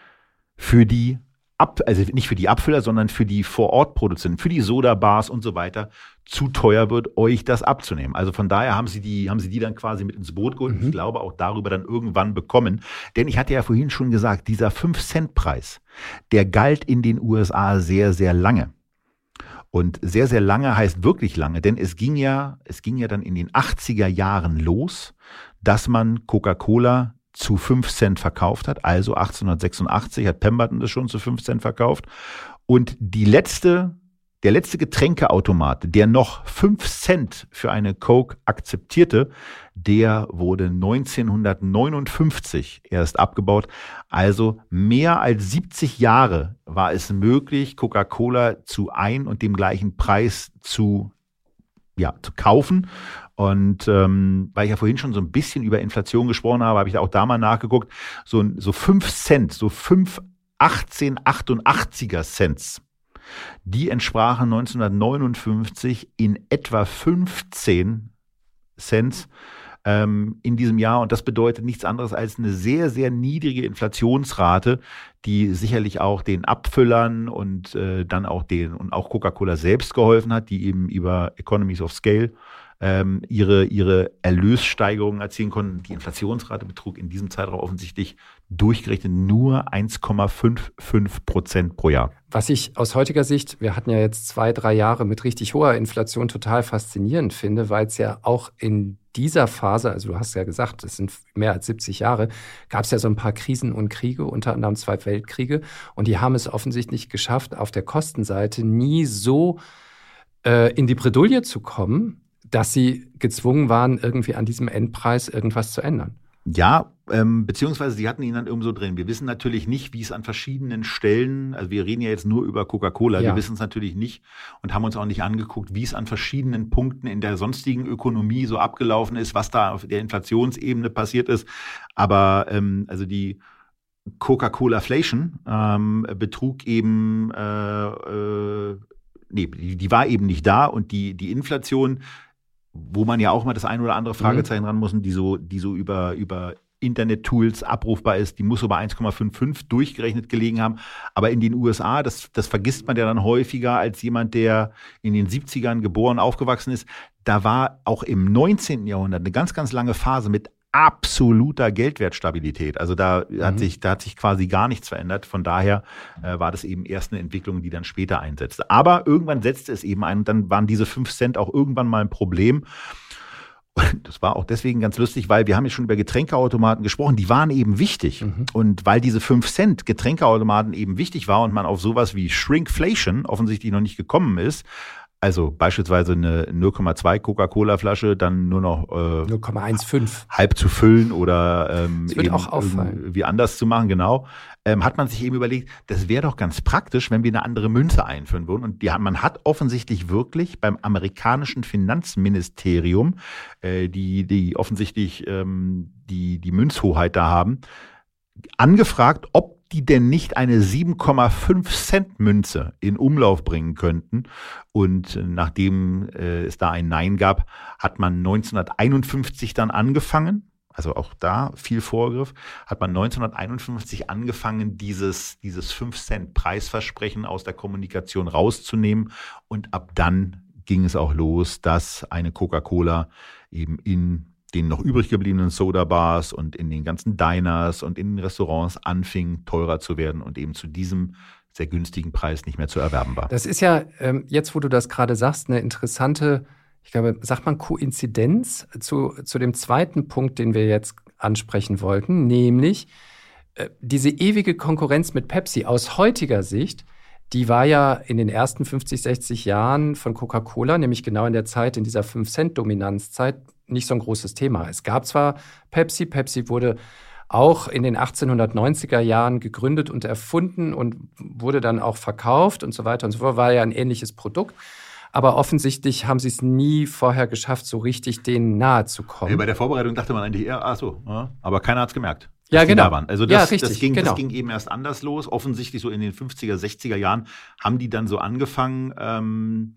B: für die Ab, also nicht für die Abfüller, sondern für die Vorortproduzenten, für die Soda-Bars und so weiter, zu teuer wird, euch das abzunehmen. Also von daher haben sie die, haben sie die dann quasi mit ins Boot geholt. Mhm. Ich glaube auch darüber dann irgendwann bekommen. Denn ich hatte ja vorhin schon gesagt, dieser 5-Cent-Preis, der galt in den USA sehr, sehr lange. Und sehr, sehr lange heißt wirklich lange, denn es ging ja, es ging ja dann in den 80er Jahren los, dass man Coca-Cola zu 5 Cent verkauft hat. Also 1886 hat Pemberton das schon zu 5 Cent verkauft. Und die letzte, der letzte Getränkeautomat, der noch 5 Cent für eine Coke akzeptierte, der wurde 1959 erst abgebaut. Also mehr als 70 Jahre war es möglich, Coca-Cola zu ein und dem gleichen Preis zu ja, zu kaufen. Und ähm, weil ich ja vorhin schon so ein bisschen über Inflation gesprochen habe, habe ich auch da mal nachgeguckt. So, so fünf Cent, so fünf 1888er Cents, die entsprachen 1959 in etwa 15 Cent ähm, in diesem Jahr. Und das bedeutet nichts anderes als eine sehr, sehr niedrige Inflationsrate, die sicherlich auch den Abfüllern und äh, dann auch den und auch Coca-Cola selbst geholfen hat, die eben über Economies of Scale ähm, ihre, ihre Erlössteigerungen erzielen konnten. Die Inflationsrate betrug in diesem Zeitraum offensichtlich durchgerechnet nur 1,55 Prozent pro Jahr.
A: Was ich aus heutiger Sicht, wir hatten ja jetzt zwei, drei Jahre mit richtig hoher Inflation total faszinierend finde, weil es ja auch in dieser Phase, also du hast ja gesagt, es sind mehr als 70 Jahre, gab es ja so ein paar Krisen und Kriege, unter anderem zwei Weltkriege. Und die haben es offensichtlich geschafft, auf der Kostenseite nie so äh, in die Bredouille zu kommen, dass sie gezwungen waren, irgendwie an diesem Endpreis irgendwas zu ändern.
B: Ja, ähm, beziehungsweise sie hatten ihn dann irgendwo drin. Wir wissen natürlich nicht, wie es an verschiedenen Stellen, also wir reden ja jetzt nur über Coca-Cola, ja. wir wissen es natürlich nicht und haben uns auch nicht angeguckt, wie es an verschiedenen Punkten in der sonstigen Ökonomie so abgelaufen ist, was da auf der Inflationsebene passiert ist. Aber ähm, also die Coca-Cola-Flation ähm, betrug eben, äh, äh, nee, die, die war eben nicht da und die, die Inflation wo man ja auch mal das ein oder andere Fragezeichen mhm. ran muss, die so, die so über, über Internet-Tools abrufbar ist, die muss so bei 1,55 durchgerechnet gelegen haben. Aber in den USA, das, das vergisst man ja dann häufiger als jemand, der in den 70ern geboren, aufgewachsen ist. Da war auch im 19. Jahrhundert eine ganz, ganz lange Phase mit absoluter Geldwertstabilität. Also da mhm. hat sich, da hat sich quasi gar nichts verändert. Von daher äh, war das eben erst eine Entwicklung, die dann später einsetzte. Aber irgendwann setzte es eben ein und dann waren diese fünf Cent auch irgendwann mal ein Problem. Und das war auch deswegen ganz lustig, weil wir haben ja schon über Getränkeautomaten gesprochen, die waren eben wichtig. Mhm. Und weil diese 5 Cent Getränkeautomaten eben wichtig war und man auf sowas wie Shrinkflation offensichtlich noch nicht gekommen ist, also beispielsweise eine 0,2 Coca-Cola-Flasche dann nur noch
A: äh, 0,15
B: halb zu füllen oder ähm,
A: das wird auch auffallen.
B: wie anders zu machen, genau. Ähm, hat man sich eben überlegt, das wäre doch ganz praktisch, wenn wir eine andere Münze einführen würden. Und die, man hat offensichtlich wirklich beim amerikanischen Finanzministerium, äh, die, die offensichtlich ähm, die, die Münzhoheit da haben, angefragt, ob die denn nicht eine 7,5 Cent Münze in Umlauf bringen könnten. Und nachdem äh, es da ein Nein gab, hat man 1951 dann angefangen. Also auch da viel Vorgriff, hat man 1951 angefangen, dieses, dieses 5 Cent Preisversprechen aus der Kommunikation rauszunehmen. Und ab dann ging es auch los, dass eine Coca-Cola eben in den noch übrig gebliebenen Soda-Bars und in den ganzen Diners und in den Restaurants anfing, teurer zu werden und eben zu diesem sehr günstigen Preis nicht mehr zu erwerben war.
A: Das ist ja ähm, jetzt, wo du das gerade sagst, eine interessante, ich glaube, sagt man Koinzidenz zu, zu dem zweiten Punkt, den wir jetzt ansprechen wollten, nämlich äh, diese ewige Konkurrenz mit Pepsi aus heutiger Sicht die war ja in den ersten 50, 60 Jahren von Coca-Cola, nämlich genau in der Zeit, in dieser 5-Cent-Dominanzzeit, nicht so ein großes Thema. Es gab zwar Pepsi, Pepsi wurde auch in den 1890er Jahren gegründet und erfunden und wurde dann auch verkauft und so weiter und so fort, war ja ein ähnliches Produkt. Aber offensichtlich haben sie es nie vorher geschafft, so richtig denen nahe zu kommen.
B: bei der Vorbereitung dachte man eigentlich eher, ach so, aber keiner hat es gemerkt.
A: Ja, genau.
B: Da. Also das, ja, richtig, das, ging, genau. das ging eben erst anders los. Offensichtlich so in den 50er, 60er Jahren haben die dann so angefangen, ähm,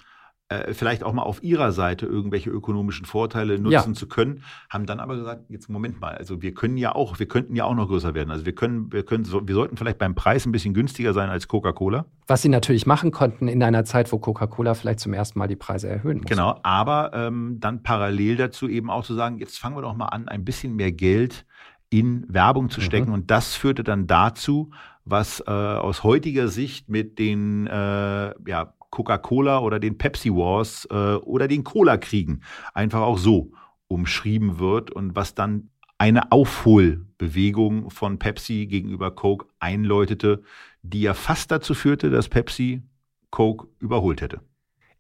B: äh, vielleicht auch mal auf ihrer Seite irgendwelche ökonomischen Vorteile nutzen ja. zu können, haben dann aber gesagt, jetzt Moment mal, also wir können ja auch, wir könnten ja auch noch größer werden. Also wir können, wir können, wir sollten vielleicht beim Preis ein bisschen günstiger sein als Coca-Cola.
A: Was sie natürlich machen konnten in einer Zeit, wo Coca-Cola vielleicht zum ersten Mal die Preise erhöhen muss.
B: Genau, aber ähm, dann parallel dazu eben auch zu sagen, jetzt fangen wir doch mal an, ein bisschen mehr Geld in Werbung zu stecken. Mhm. Und das führte dann dazu, was äh, aus heutiger Sicht mit den äh, ja, Coca-Cola oder den Pepsi Wars äh, oder den Cola-Kriegen einfach auch so umschrieben wird und was dann eine Aufholbewegung von Pepsi gegenüber Coke einläutete, die ja fast dazu führte, dass Pepsi Coke überholt hätte.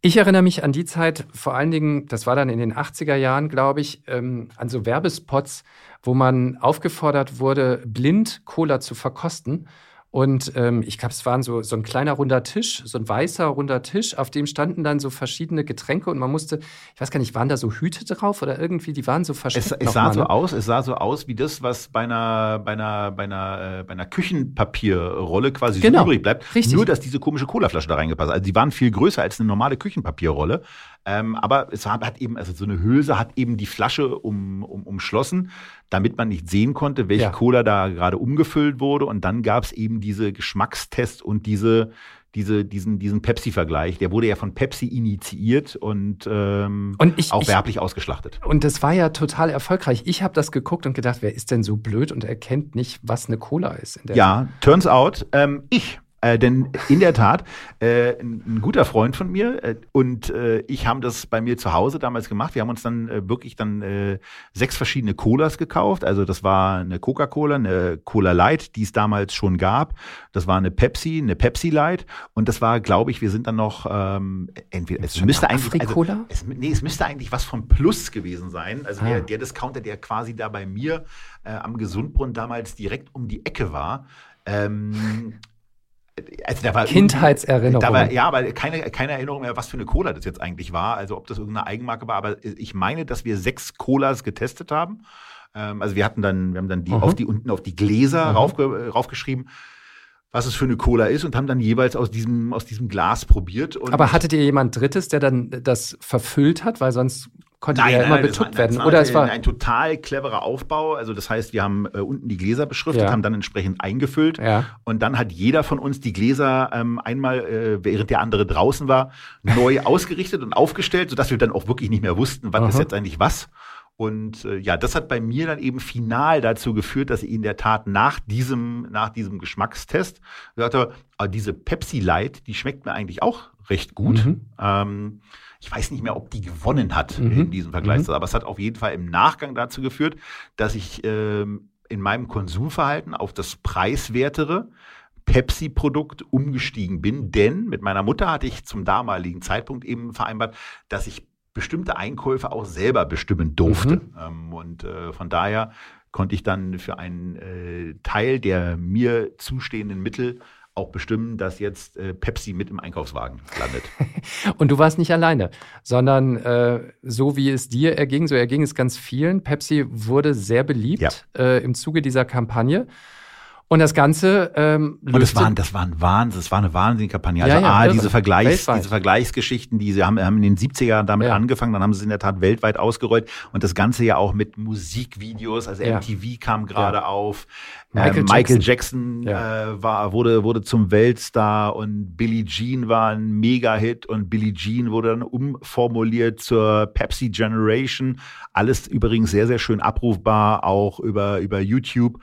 A: Ich erinnere mich an die Zeit, vor allen Dingen, das war dann in den 80er Jahren, glaube ich, ähm, an so Werbespots, wo man aufgefordert wurde, blind Cola zu verkosten. Und ähm, ich glaube, es war so, so ein kleiner runder Tisch, so ein weißer runder Tisch, auf dem standen dann so verschiedene Getränke und man musste, ich weiß gar nicht, waren da so Hüte drauf oder irgendwie, die waren so versteckt.
B: Es, es sah mal, so ne? aus, es sah so aus wie das, was bei einer, bei einer, bei einer, äh, bei einer Küchenpapierrolle quasi
A: genau,
B: so übrig bleibt.
A: Richtig.
B: Nur, dass diese komische Colaflasche da reingepasst hat. Also die waren viel größer als eine normale Küchenpapierrolle. Ähm, aber es hat eben, also so eine Hülse hat eben die Flasche um, um, umschlossen, damit man nicht sehen konnte, welche ja. Cola da gerade umgefüllt wurde. Und dann gab es eben diese Geschmackstests und diese, diese, diesen, diesen Pepsi-Vergleich. Der wurde ja von Pepsi initiiert und, ähm,
A: und ich,
B: auch werblich ausgeschlachtet.
A: Und das war ja total erfolgreich. Ich habe das geguckt und gedacht, wer ist denn so blöd und erkennt nicht, was eine Cola ist?
B: ja, turns out, ähm, ich. Äh, denn in der Tat, äh, ein, guter Freund von mir äh, und äh, ich haben das bei mir zu Hause damals gemacht. Wir haben uns dann äh, wirklich dann äh, sechs verschiedene Colas gekauft. Also das war eine Coca-Cola, eine Cola Light, die es damals schon gab. Das war eine Pepsi, eine Pepsi Light und das war, glaube ich, wir sind dann noch ähm, entweder es müsste eigentlich also, es, nee, es müsste eigentlich was vom Plus gewesen sein. Also ah. der, der Discounter, der quasi da bei mir am Gesundbrunnen damals direkt um die Ecke war. Ähm,
A: also da war Kindheitserinnerung. Da war,
B: ja, aber keine, keine Erinnerung mehr, was für eine Cola das jetzt eigentlich war. Also ob das irgendeine Eigenmarke war. Aber ich meine, dass wir sechs Colas getestet haben. Ähm, also wir hatten dann, wir haben dann die mhm. auf die unten auf die Gläser mhm. raufge, raufgeschrieben was es für eine Cola ist und haben dann jeweils aus diesem, aus diesem Glas probiert.
A: Aber hattet ihr jemand Drittes, der dann das verfüllt hat? Weil sonst konnte nein, ja nein, immer nein, betuckt werden.
B: Oder es war ein, total cleverer Aufbau. Also das heißt, wir haben äh, unten die Gläser beschriftet, ja. haben dann entsprechend eingefüllt
A: ja.
B: und dann hat jeder von uns die Gläser ähm, einmal, äh, während der andere draußen war, neu <laughs> ausgerichtet und aufgestellt, sodass wir dann auch wirklich nicht mehr wussten, was Aha. ist jetzt eigentlich was. Und äh, ja, das hat bei mir dann eben final dazu geführt, dass ich in der Tat nach diesem, nach diesem Geschmackstest gesagt habe, ah, diese Pepsi Light, die schmeckt mir eigentlich auch recht gut. Mhm. Ähm, ich weiß nicht mehr, ob die gewonnen hat mhm. in diesem Vergleich, mhm. aber es hat auf jeden Fall im Nachgang dazu geführt, dass ich ähm, in meinem Konsumverhalten auf das preiswertere Pepsi-Produkt umgestiegen bin, denn mit meiner Mutter hatte ich zum damaligen Zeitpunkt eben vereinbart, dass ich bestimmte Einkäufe auch selber bestimmen durfte. Mhm. Ähm, und äh, von daher konnte ich dann für einen äh, Teil der mir zustehenden Mittel auch bestimmen, dass jetzt äh, Pepsi mit im Einkaufswagen landet. <laughs>
A: Und du warst nicht alleine, sondern äh, so wie es dir erging, so erging es ganz vielen. Pepsi wurde sehr beliebt ja. äh, im Zuge dieser Kampagne. Und das Ganze ähm,
B: Und das waren, das waren Wahnsinn, das war eine wahnsinnige Kampagne. Also ja, ja, A, diese, Vergleichs, diese Vergleichsgeschichten, die sie haben, haben in den 70er Jahren damit ja. angefangen, dann haben sie es in der Tat weltweit ausgerollt und das Ganze ja auch mit Musikvideos, also MTV kam gerade auf. Michael, ähm, Michael Jackson, Jackson äh, war, wurde, wurde zum Weltstar und Billie Jean war ein Mega-Hit und Billie Jean wurde dann umformuliert zur Pepsi Generation. Alles übrigens sehr, sehr schön abrufbar, auch über, über YouTube.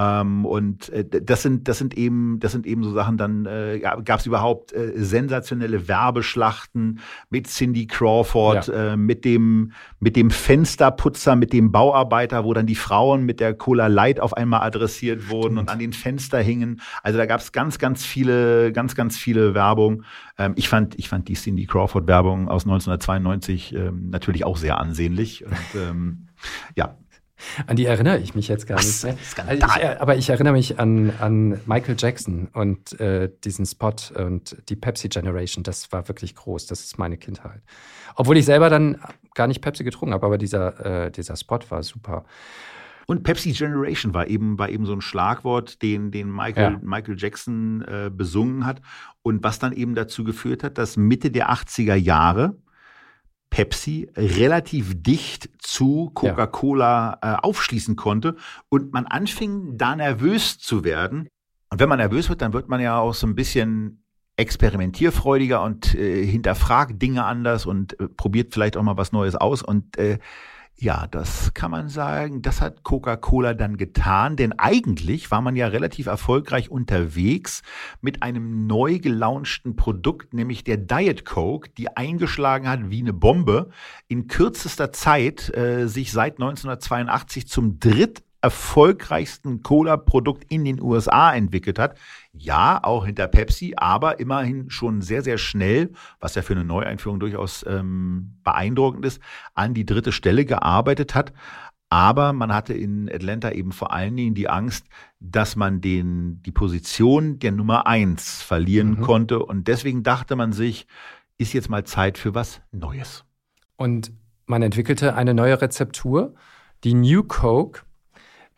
B: Ähm, und äh, das sind, das sind eben, das sind eben so Sachen. Dann äh, gab es überhaupt äh, sensationelle Werbeschlachten mit Cindy Crawford, ja. äh, mit dem, mit dem Fensterputzer, mit dem Bauarbeiter, wo dann die Frauen mit der Cola Light auf einmal adressiert wurden und an den Fenster hingen. Also da gab es ganz, ganz viele, ganz, ganz viele Werbung. Ähm, ich fand, ich fand die Cindy Crawford Werbung aus 1992 ähm, natürlich auch sehr ansehnlich. Und, ähm, ja,
A: an die erinnere ich mich jetzt gar Was? nicht mehr. Also ich, aber ich erinnere mich an, an Michael Jackson und äh, diesen Spot und die Pepsi Generation. Das war wirklich groß. Das ist meine Kindheit. Obwohl ich selber dann gar nicht Pepsi getrunken habe, aber dieser, äh, dieser Spot war super.
B: Und Pepsi Generation war eben, war eben so ein Schlagwort, den, den Michael, ja. Michael Jackson äh, besungen hat. Und was dann eben dazu geführt hat, dass Mitte der 80er Jahre Pepsi relativ dicht zu Coca-Cola äh, aufschließen konnte und man anfing da nervös zu werden. Und wenn man nervös wird, dann wird man ja auch so ein bisschen experimentierfreudiger und äh, hinterfragt Dinge anders und äh, probiert vielleicht auch mal was Neues aus. Und äh, ja, das kann man sagen, das hat Coca-Cola dann getan, denn eigentlich war man ja relativ erfolgreich unterwegs mit einem neu gelaunchten Produkt, nämlich der Diet Coke, die eingeschlagen hat wie eine Bombe, in kürzester Zeit äh, sich seit 1982 zum dritt erfolgreichsten Cola-Produkt in den USA entwickelt hat. Ja, auch hinter Pepsi, aber immerhin schon sehr, sehr schnell, was ja für eine Neueinführung durchaus ähm, beeindruckend ist, an die dritte Stelle gearbeitet hat. Aber man hatte in Atlanta eben vor allen Dingen die Angst, dass man den, die Position der Nummer eins verlieren mhm. konnte. Und deswegen dachte man sich, ist jetzt mal Zeit für was Neues.
A: Und man entwickelte eine neue Rezeptur, die New Coke,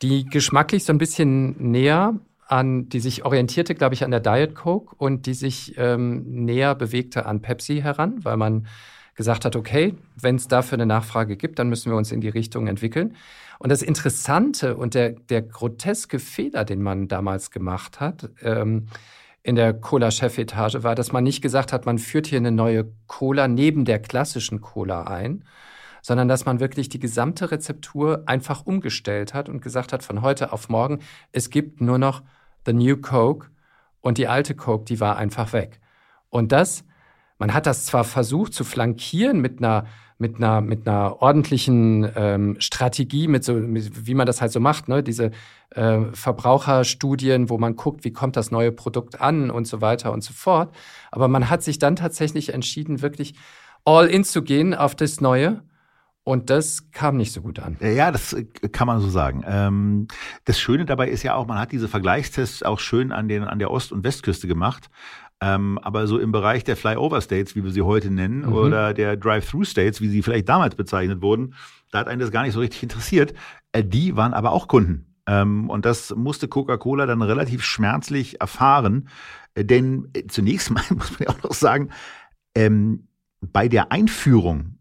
A: die geschmacklich so ein bisschen näher an, die sich orientierte, glaube ich, an der Diet Coke und die sich ähm, näher bewegte an Pepsi heran, weil man gesagt hat, okay, wenn es dafür eine Nachfrage gibt, dann müssen wir uns in die Richtung entwickeln. Und das Interessante und der, der groteske Fehler, den man damals gemacht hat, ähm, in der Cola-Chefetage war, dass man nicht gesagt hat, man führt hier eine neue Cola neben der klassischen Cola ein, sondern dass man wirklich die gesamte Rezeptur einfach umgestellt hat und gesagt hat, von heute auf morgen, es gibt nur noch The New Coke und die alte Coke, die war einfach weg. Und das, man hat das zwar versucht zu flankieren mit einer mit einer, mit einer ordentlichen ähm, Strategie, mit so, mit, wie man das halt so macht, ne? diese äh, Verbraucherstudien, wo man guckt, wie kommt das neue Produkt an und so weiter und so fort. Aber man hat sich dann tatsächlich entschieden, wirklich all in zu gehen auf das Neue und das kam nicht so gut an.
B: Ja, das äh, kann man so sagen. Ähm, das Schöne dabei ist ja auch, man hat diese Vergleichstests auch schön an, den, an der Ost- und Westküste gemacht. Ähm, aber so im Bereich der Flyover States, wie wir sie heute nennen, mhm. oder der Drive-Through States, wie sie vielleicht damals bezeichnet wurden, da hat einen das gar nicht so richtig interessiert. Äh, die waren aber auch Kunden. Ähm, und das musste Coca-Cola dann relativ schmerzlich erfahren. Äh, denn zunächst <laughs> mal muss man ja auch noch sagen, bei der Einführung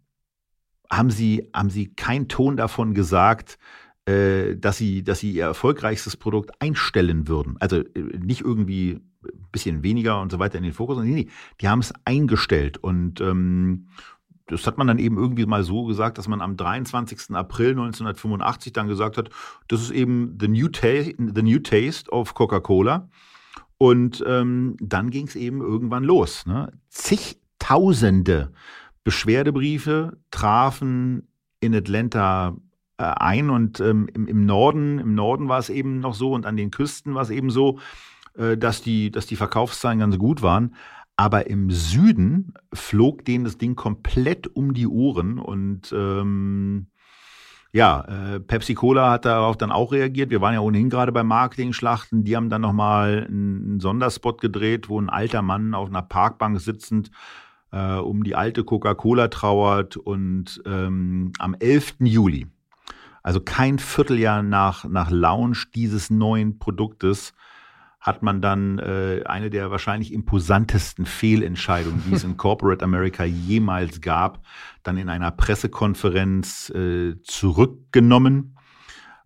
B: haben sie, haben sie keinen Ton davon gesagt, äh, dass, sie, dass sie ihr erfolgreichstes Produkt einstellen würden. Also äh, nicht irgendwie ein bisschen weniger und so weiter in den Fokus. Nee, nee, die haben es eingestellt. Und ähm, das hat man dann eben irgendwie mal so gesagt, dass man am 23. April 1985 dann gesagt hat, das ist eben the new, the new taste of Coca-Cola. Und ähm, dann ging es eben irgendwann los. Ne? Zig Tausende Beschwerdebriefe trafen in Atlanta äh, ein und ähm, im, im, Norden, im Norden war es eben noch so und an den Küsten war es eben so, äh, dass, die, dass die Verkaufszahlen ganz gut waren. Aber im Süden flog denen das Ding komplett um die Ohren und ähm, ja, äh, Pepsi Cola hat darauf dann auch reagiert. Wir waren ja ohnehin gerade bei Marketing-Schlachten. Die haben dann nochmal einen Sonderspot gedreht, wo ein alter Mann auf einer Parkbank sitzend äh, um die alte Coca-Cola trauert. Und ähm, am 11. Juli, also kein Vierteljahr nach, nach Launch dieses neuen Produktes, hat man dann äh, eine der wahrscheinlich imposantesten Fehlentscheidungen, die es in <laughs> Corporate America jemals gab, dann in einer Pressekonferenz äh, zurückgenommen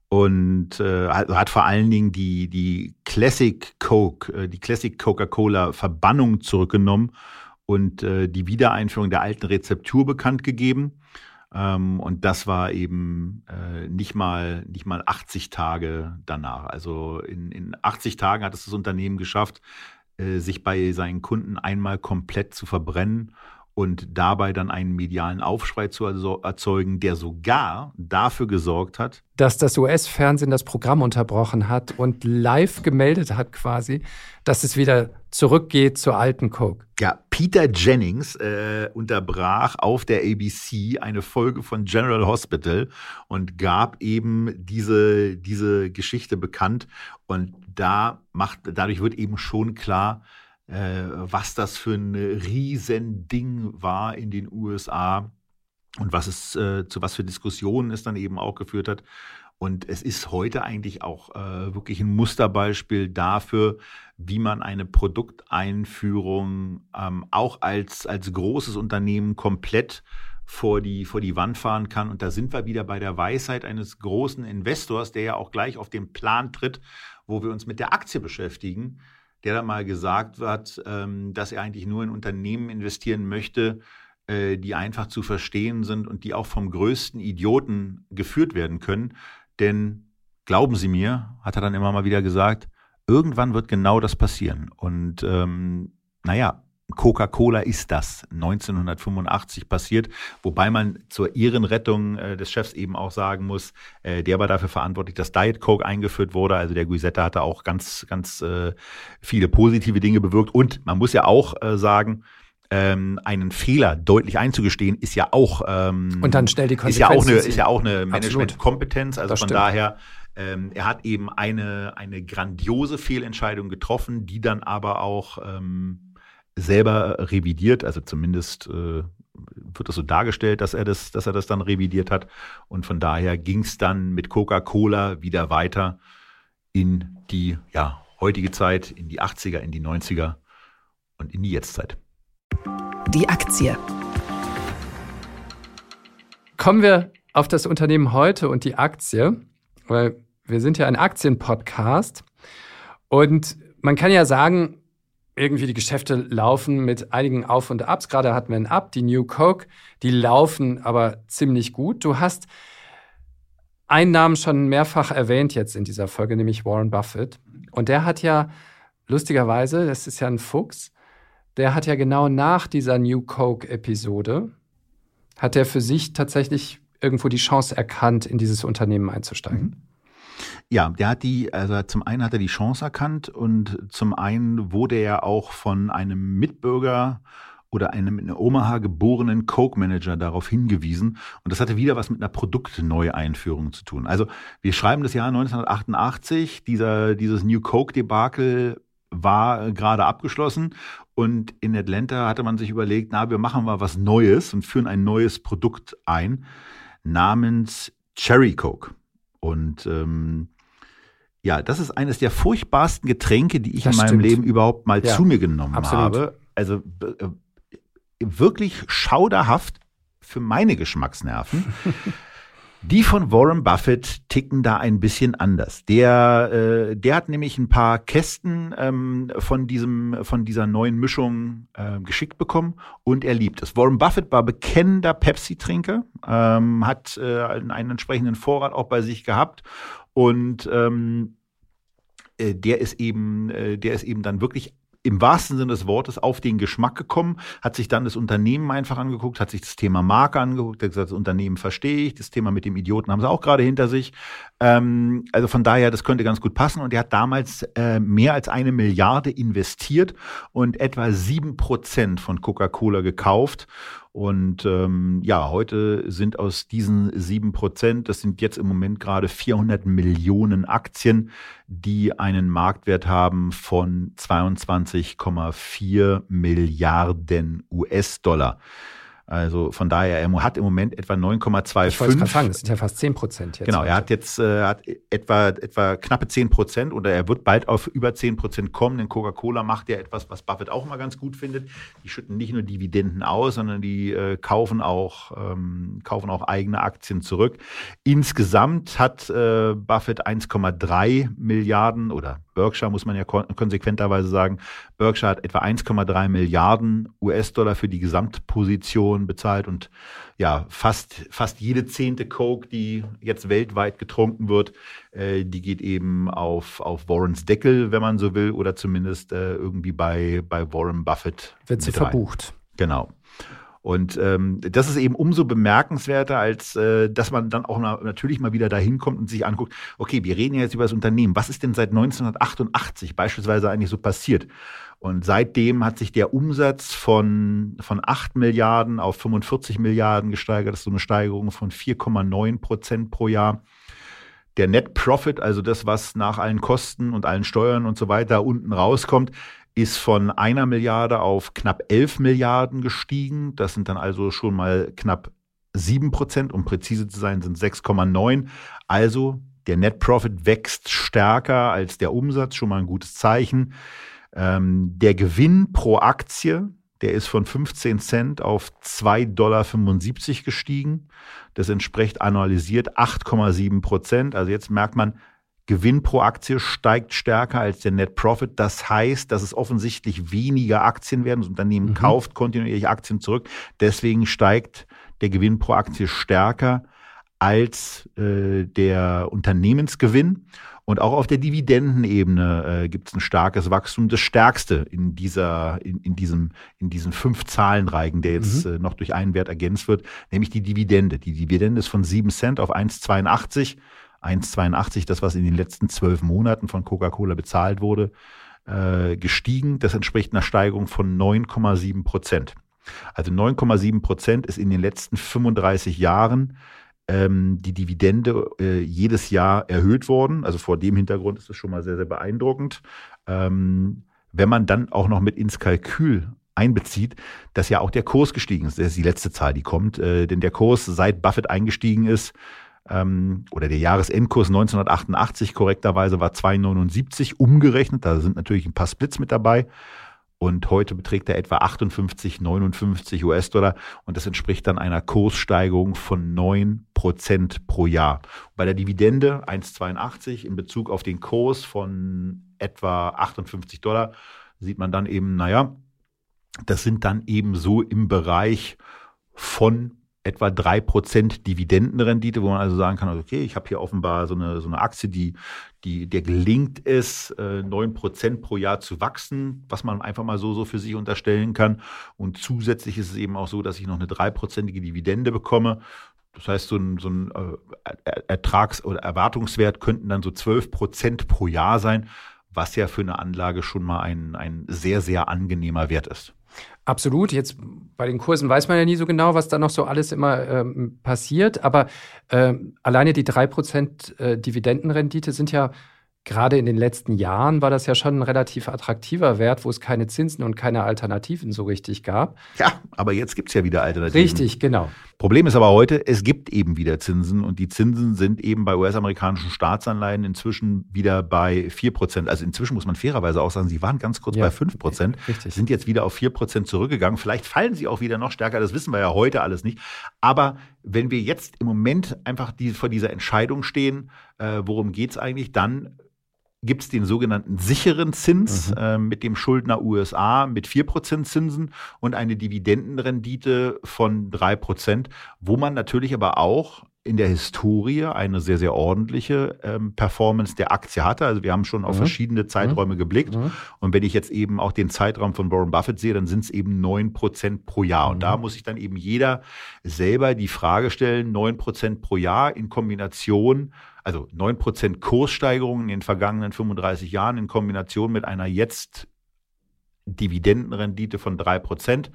B: und äh, hat vor allen Dingen die, die Classic Coke, äh, die Classic Coca-Cola Verbannung zurückgenommen und äh, die Wiedereinführung der alten Rezeptur bekannt gegeben. Ähm, und das war eben äh, nicht, mal, nicht mal 80 Tage danach. Also in, in 80 Tagen hat es das Unternehmen geschafft, äh, sich bei seinen Kunden einmal komplett zu verbrennen und dabei dann einen medialen Aufschrei zu erzeugen, der sogar dafür gesorgt hat,
A: dass das US-Fernsehen das Programm unterbrochen hat und live gemeldet hat quasi, dass es wieder zurückgeht zur alten Coke.
B: Ja, Peter Jennings äh, unterbrach auf der ABC eine Folge von General Hospital und gab eben diese, diese Geschichte bekannt. Und da macht, dadurch wird eben schon klar, was das für ein Riesending war in den USA und was es äh, zu was für Diskussionen es dann eben auch geführt hat. Und es ist heute eigentlich auch äh, wirklich ein Musterbeispiel dafür, wie man eine Produkteinführung ähm, auch als, als großes Unternehmen komplett vor die, vor die Wand fahren kann. Und da sind wir wieder bei der Weisheit eines großen Investors, der ja auch gleich auf den Plan tritt, wo wir uns mit der Aktie beschäftigen der da mal gesagt hat, ähm, dass er eigentlich nur in Unternehmen investieren möchte, äh, die einfach zu verstehen sind und die auch vom größten Idioten geführt werden können. Denn glauben Sie mir, hat er dann immer mal wieder gesagt, irgendwann wird genau das passieren. Und ähm, naja, Coca-Cola ist das 1985 passiert, wobei man zur Ehrenrettung äh, des Chefs eben auch sagen muss, äh, der war dafür verantwortlich, dass Diet Coke eingeführt wurde. Also der Guisetta hatte auch ganz, ganz äh, viele positive Dinge bewirkt. Und man muss ja auch äh, sagen, ähm, einen Fehler deutlich einzugestehen, ist ja auch ähm,
A: und dann schnell die
B: ist ja auch eine, ist ja auch eine Managementkompetenz. Also das von stimmt. daher, ähm, er hat eben eine eine grandiose Fehlentscheidung getroffen, die dann aber auch ähm, selber revidiert, also zumindest äh, wird es so dargestellt, dass er das, dass er das dann revidiert hat. Und von daher ging es dann mit Coca-Cola wieder weiter in die ja, heutige Zeit, in die 80er, in die 90er und in die Jetztzeit.
C: Die Aktie.
A: Kommen wir auf das Unternehmen heute und die Aktie, weil wir sind ja ein Aktienpodcast und man kann ja sagen, irgendwie die Geschäfte laufen mit einigen Auf und Abs. Gerade hatten wir ein Up, die New Coke, die laufen aber ziemlich gut. Du hast einen Namen schon mehrfach erwähnt jetzt in dieser Folge, nämlich Warren Buffett. Und der hat ja lustigerweise, das ist ja ein Fuchs, der hat ja genau nach dieser New Coke-Episode, hat er für sich tatsächlich irgendwo die Chance erkannt, in dieses Unternehmen einzusteigen. Mhm.
B: Ja, der hat die, also zum einen hat er die Chance erkannt und zum einen wurde er auch von einem Mitbürger oder einem in Omaha geborenen Coke-Manager darauf hingewiesen. Und das hatte wieder was mit einer Produktneueinführung zu tun. Also wir schreiben das Jahr 1988, dieser, dieses New Coke-Debakel war gerade abgeschlossen und in Atlanta hatte man sich überlegt, na, wir machen mal was Neues und führen ein neues Produkt ein namens Cherry Coke. Und ähm, ja, das ist eines der furchtbarsten Getränke, die ich das in meinem stimmt. Leben überhaupt mal ja, zu mir genommen absolut. habe. Also äh, wirklich schauderhaft für meine Geschmacksnerven. <laughs> Die von Warren Buffett ticken da ein bisschen anders. Der, äh, der hat nämlich ein paar Kästen ähm, von diesem, von dieser neuen Mischung äh, geschickt bekommen und er liebt es. Warren Buffett war bekennender Pepsi-Trinker, ähm, hat äh, einen, entsprechenden Vorrat auch bei sich gehabt und ähm, äh, der ist eben, äh, der ist eben dann wirklich im wahrsten Sinne des Wortes auf den Geschmack gekommen, hat sich dann das Unternehmen einfach angeguckt, hat sich das Thema Marke angeguckt, hat gesagt, das Unternehmen verstehe ich, das Thema mit dem Idioten haben sie auch gerade hinter sich. Ähm, also von daher, das könnte ganz gut passen. Und er hat damals äh, mehr als eine Milliarde investiert und etwa sieben Prozent von Coca-Cola gekauft. Und ähm, ja, heute sind aus diesen sieben Prozent, das sind jetzt im Moment gerade 400 Millionen Aktien, die einen Marktwert haben von 22,4 Milliarden US-Dollar. Also von daher, er hat im Moment etwa 9,25.
A: Ich wollte sagen, das sind ja fast 10 Prozent
B: jetzt. Genau, er hat jetzt äh, hat etwa, etwa knappe 10 Prozent oder er wird bald auf über 10 Prozent kommen, denn Coca-Cola macht ja etwas, was Buffett auch immer ganz gut findet. Die schütten nicht nur Dividenden aus, sondern die äh, kaufen, auch, ähm, kaufen auch eigene Aktien zurück. Insgesamt hat äh, Buffett 1,3 Milliarden oder Berkshire muss man ja konsequenterweise sagen, Berkshire hat etwa 1,3 Milliarden US-Dollar für die Gesamtposition bezahlt und ja, fast, fast jede zehnte Coke, die jetzt weltweit getrunken wird, äh, die geht eben auf, auf Warrens Deckel, wenn man so will, oder zumindest äh, irgendwie bei, bei Warren Buffett.
A: Wird sie verbucht.
B: Genau. Und ähm, das ist eben umso bemerkenswerter, als äh, dass man dann auch na natürlich mal wieder dahin kommt und sich anguckt, okay, wir reden ja jetzt über das Unternehmen. Was ist denn seit 1988 beispielsweise eigentlich so passiert? Und seitdem hat sich der Umsatz von, von 8 Milliarden auf 45 Milliarden gesteigert. Das ist so eine Steigerung von 4,9 Prozent pro Jahr. Der Net Profit, also das, was nach allen Kosten und allen Steuern und so weiter unten rauskommt, ist von einer Milliarde auf knapp 11 Milliarden gestiegen. Das sind dann also schon mal knapp 7 Prozent. Um präzise zu sein, sind 6,9. Also der Net Profit wächst stärker als der Umsatz, schon mal ein gutes Zeichen. Ähm, der Gewinn pro Aktie, der ist von 15 Cent auf 2,75 Dollar gestiegen. Das entspricht annualisiert 8,7 Prozent. Also jetzt merkt man, Gewinn pro Aktie steigt stärker als der Net Profit. Das heißt, dass es offensichtlich weniger Aktien werden. Das Unternehmen mhm. kauft kontinuierlich Aktien zurück. Deswegen steigt der Gewinn pro Aktie stärker als äh, der Unternehmensgewinn. Und auch auf der Dividendenebene äh, gibt es ein starkes Wachstum, das stärkste in dieser, in, in diesem, in diesen fünf Zahlenreigen, der jetzt mhm. äh, noch durch einen Wert ergänzt wird, nämlich die Dividende. Die Dividende ist von 7 Cent auf 1,82 1,82, das, was in den letzten zwölf Monaten von Coca-Cola bezahlt wurde, äh, gestiegen. Das entspricht einer Steigerung von 9,7 Prozent. Also 9,7 Prozent ist in den letzten 35 Jahren ähm, die Dividende äh, jedes Jahr erhöht worden. Also vor dem Hintergrund ist es schon mal sehr, sehr beeindruckend. Ähm, wenn man dann auch noch mit ins Kalkül einbezieht, dass ja auch der Kurs gestiegen ist. Das ist die letzte Zahl, die kommt. Äh, denn der Kurs, seit Buffett eingestiegen ist, ähm, oder der Jahresendkurs 1988 korrekterweise war 2,79 umgerechnet. Da sind natürlich ein paar Splits mit dabei. Und heute beträgt er etwa 58, 59 US-Dollar. Und das entspricht dann einer Kurssteigerung von 9 Prozent pro Jahr. Bei der Dividende 1,82 in Bezug auf den Kurs von etwa 58 Dollar sieht man dann eben, naja, das sind dann eben so im Bereich von etwa drei Prozent Dividendenrendite, wo man also sagen kann, okay, ich habe hier offenbar so eine, so eine Aktie, die, die, der gelingt es, äh, neun Prozent pro Jahr zu wachsen, was man einfach mal so, so für sich unterstellen kann. Und zusätzlich ist es eben auch so, dass ich noch eine dreiprozentige Dividende bekomme. Das heißt, so ein, so ein äh, Ertrags- oder Erwartungswert könnten dann so zwölf Prozent pro Jahr sein, was ja für eine Anlage schon mal ein, ein sehr, sehr angenehmer Wert ist.
A: Absolut. Jetzt bei den Kursen weiß man ja nie so genau, was da noch so alles immer ähm, passiert. Aber ähm, alleine die 3% äh, Dividendenrendite sind ja gerade in den letzten Jahren war das ja schon ein relativ attraktiver Wert, wo es keine Zinsen und keine Alternativen so richtig gab.
B: Ja, aber jetzt gibt es ja wieder Alternativen.
A: Richtig, genau.
B: Problem ist aber heute, es gibt eben wieder Zinsen und die Zinsen sind eben bei US-amerikanischen Staatsanleihen inzwischen wieder bei 4%. Also inzwischen muss man fairerweise auch sagen, sie waren ganz kurz ja, bei 5%, richtig. sind jetzt wieder auf 4% zurückgegangen. Vielleicht fallen sie auch wieder noch stärker, das wissen wir ja heute alles nicht. Aber wenn wir jetzt im Moment einfach die, vor dieser Entscheidung stehen, äh, worum geht es eigentlich, dann gibt es den sogenannten sicheren Zins mhm. äh, mit dem Schuldner USA mit 4% Zinsen und eine Dividendenrendite von 3%, wo man natürlich aber auch in der Historie eine sehr, sehr ordentliche ähm, Performance der Aktie hatte. Also wir haben schon auf mhm. verschiedene Zeiträume mhm. geblickt. Mhm. Und wenn ich jetzt eben auch den Zeitraum von Warren Buffett sehe, dann sind es eben neun Prozent pro Jahr. Und da mhm. muss sich dann eben jeder selber die Frage stellen, neun Prozent pro Jahr in Kombination also 9% Kurssteigerung in den vergangenen 35 Jahren in Kombination mit einer jetzt Dividendenrendite von 3%,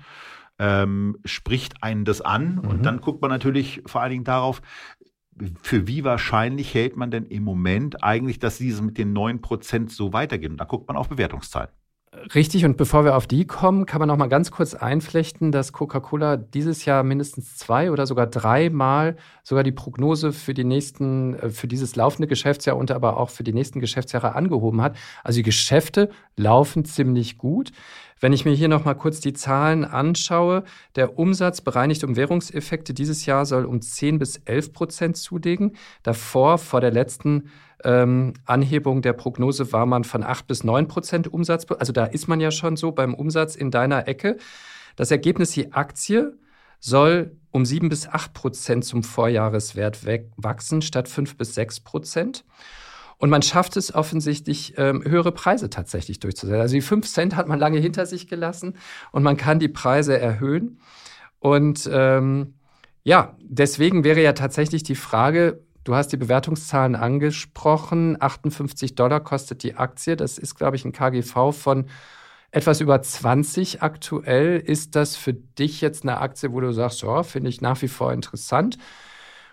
B: ähm, spricht einen das an. Mhm. Und dann guckt man natürlich vor allen Dingen darauf, für wie wahrscheinlich hält man denn im Moment eigentlich, dass dieses mit den 9% so weitergeht? Und da guckt man auf Bewertungszahlen.
A: Richtig, und bevor wir auf die kommen, kann man noch mal ganz kurz einflechten, dass Coca-Cola dieses Jahr mindestens zwei oder sogar dreimal sogar die Prognose für die nächsten, äh, für dieses laufende Geschäftsjahr und aber auch für die nächsten Geschäftsjahre angehoben hat. Also die Geschäfte laufen ziemlich gut. Wenn ich mir hier noch mal kurz die Zahlen anschaue, der Umsatz bereinigt um Währungseffekte dieses Jahr soll um 10 bis 11 Prozent zulegen. Davor, vor der letzten ähm, Anhebung der Prognose war man von 8 bis 9 Prozent Umsatz. Also da ist man ja schon so beim Umsatz in deiner Ecke. Das Ergebnis, die Aktie soll um 7 bis 8 Prozent zum Vorjahreswert wachsen statt 5 bis 6 Prozent. Und man schafft es offensichtlich, ähm, höhere Preise tatsächlich durchzusetzen. Also die 5 Cent hat man lange hinter sich gelassen und man kann die Preise erhöhen. Und ähm, ja, deswegen wäre ja tatsächlich die Frage, Du hast die Bewertungszahlen angesprochen. 58 Dollar kostet die Aktie. Das ist, glaube ich, ein KGV von etwas über 20 aktuell. Ist das für dich jetzt eine Aktie, wo du sagst, ja, finde ich nach wie vor interessant?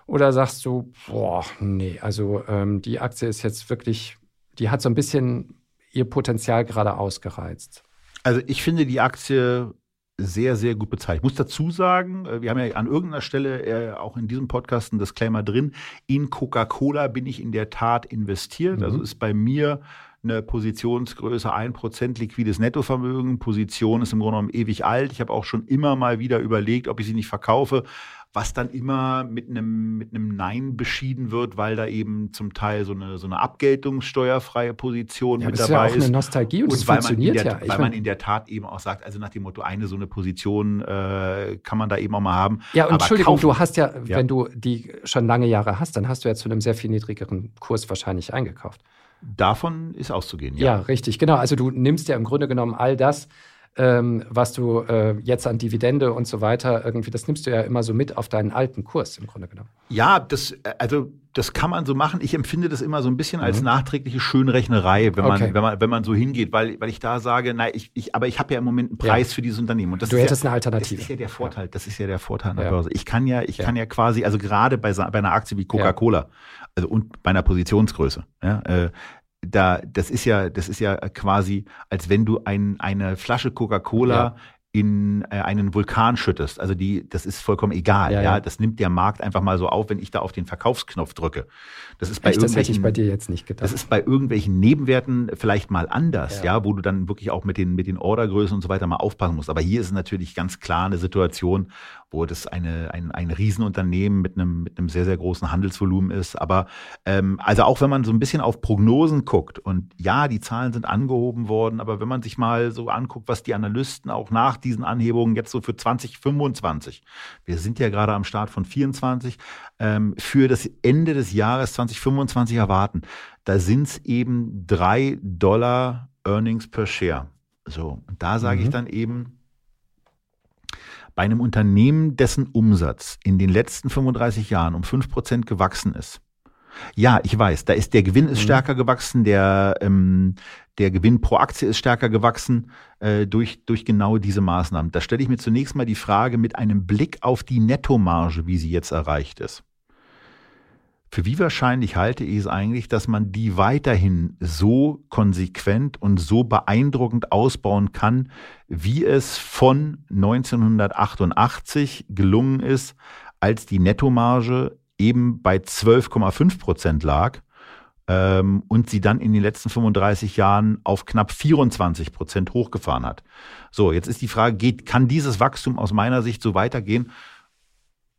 A: Oder sagst du, boah, nee, also ähm, die Aktie ist jetzt wirklich, die hat so ein bisschen ihr Potenzial gerade ausgereizt?
B: Also ich finde die Aktie sehr, sehr gut bezahlt. Ich muss dazu sagen, äh, wir haben ja an irgendeiner Stelle äh, auch in diesem Podcast ein Disclaimer drin. In Coca-Cola bin ich in der Tat investiert. Mhm. Also ist bei mir eine Positionsgröße 1% liquides Nettovermögen. Position ist im Grunde genommen ewig alt. Ich habe auch schon immer mal wieder überlegt, ob ich sie nicht verkaufe was dann immer mit einem, mit einem Nein beschieden wird, weil da eben zum Teil so eine, so eine abgeltungssteuerfreie Position ja, mit dabei ist. Das ist ja auch
A: eine Nostalgie und, und das
B: weil
A: funktioniert
B: man der,
A: ja.
B: Ich weil man in der Tat eben auch sagt, also nach dem Motto, eine so eine Position äh, kann man da eben auch mal haben.
A: Ja, und Entschuldigung, kaufen, du hast ja, ja, wenn du die schon lange Jahre hast, dann hast du ja zu einem sehr viel niedrigeren Kurs wahrscheinlich eingekauft.
B: Davon ist auszugehen,
A: ja. Ja, richtig, genau. Also du nimmst ja im Grunde genommen all das, ähm, was du äh, jetzt an Dividende und so weiter irgendwie, das nimmst du ja immer so mit auf deinen alten Kurs im Grunde genommen.
B: Ja, das, also das kann man so machen. Ich empfinde das immer so ein bisschen als mhm. nachträgliche Schönrechnerei, wenn man, okay. wenn man, wenn man so hingeht, weil, weil ich da sage, nein, ich, ich, aber ich habe ja im Moment einen Preis ja. für dieses Unternehmen. Und das
A: du hättest
B: ja,
A: eine Alternative.
B: Das ist ja der Vorteil. Ja. Das ist ja der Vorteil an der Börse. Ich kann ja, ich kann ja quasi, also gerade bei, bei einer Aktie wie Coca-Cola, also und bei einer Positionsgröße, ja, äh, da, das ist ja, das ist ja quasi, als wenn du ein, eine Flasche Coca-Cola ja. in äh, einen Vulkan schüttest. Also die, das ist vollkommen egal. Ja, ja, das nimmt der Markt einfach mal so auf, wenn ich da auf den Verkaufsknopf drücke. Das ist bei
A: Echt, das hätte ich bei dir jetzt nicht gedacht.
B: Das ist bei irgendwelchen Nebenwerten vielleicht mal anders, ja. ja, wo du dann wirklich auch mit den, mit den Ordergrößen und so weiter mal aufpassen musst. Aber hier ist es natürlich ganz klar eine Situation, wo das eine, ein, ein Riesenunternehmen mit einem, mit einem sehr, sehr großen Handelsvolumen ist. Aber ähm, also auch wenn man so ein bisschen auf Prognosen guckt und ja, die Zahlen sind angehoben worden, aber wenn man sich mal so anguckt, was die Analysten auch nach diesen Anhebungen jetzt so für 2025, wir sind ja gerade am Start von 24, ähm, für das Ende des Jahres 2025 erwarten, da sind es eben drei Dollar Earnings per Share. So, und da sage mhm. ich dann eben, bei einem Unternehmen, dessen Umsatz in den letzten 35 Jahren um 5% gewachsen ist. Ja, ich weiß, da ist der Gewinn ist mhm. stärker gewachsen, der, ähm, der Gewinn pro Aktie ist stärker gewachsen äh, durch, durch genau diese Maßnahmen. Da stelle ich mir zunächst mal die Frage mit einem Blick auf die Nettomarge, wie sie jetzt erreicht ist. Für wie wahrscheinlich halte ich es eigentlich, dass man die weiterhin so konsequent und so beeindruckend ausbauen kann, wie es von 1988 gelungen ist, als die Nettomarge eben bei 12,5 Prozent lag ähm, und sie dann in den letzten 35 Jahren auf knapp 24 Prozent hochgefahren hat. So, jetzt ist die Frage, geht, kann dieses Wachstum aus meiner Sicht so weitergehen?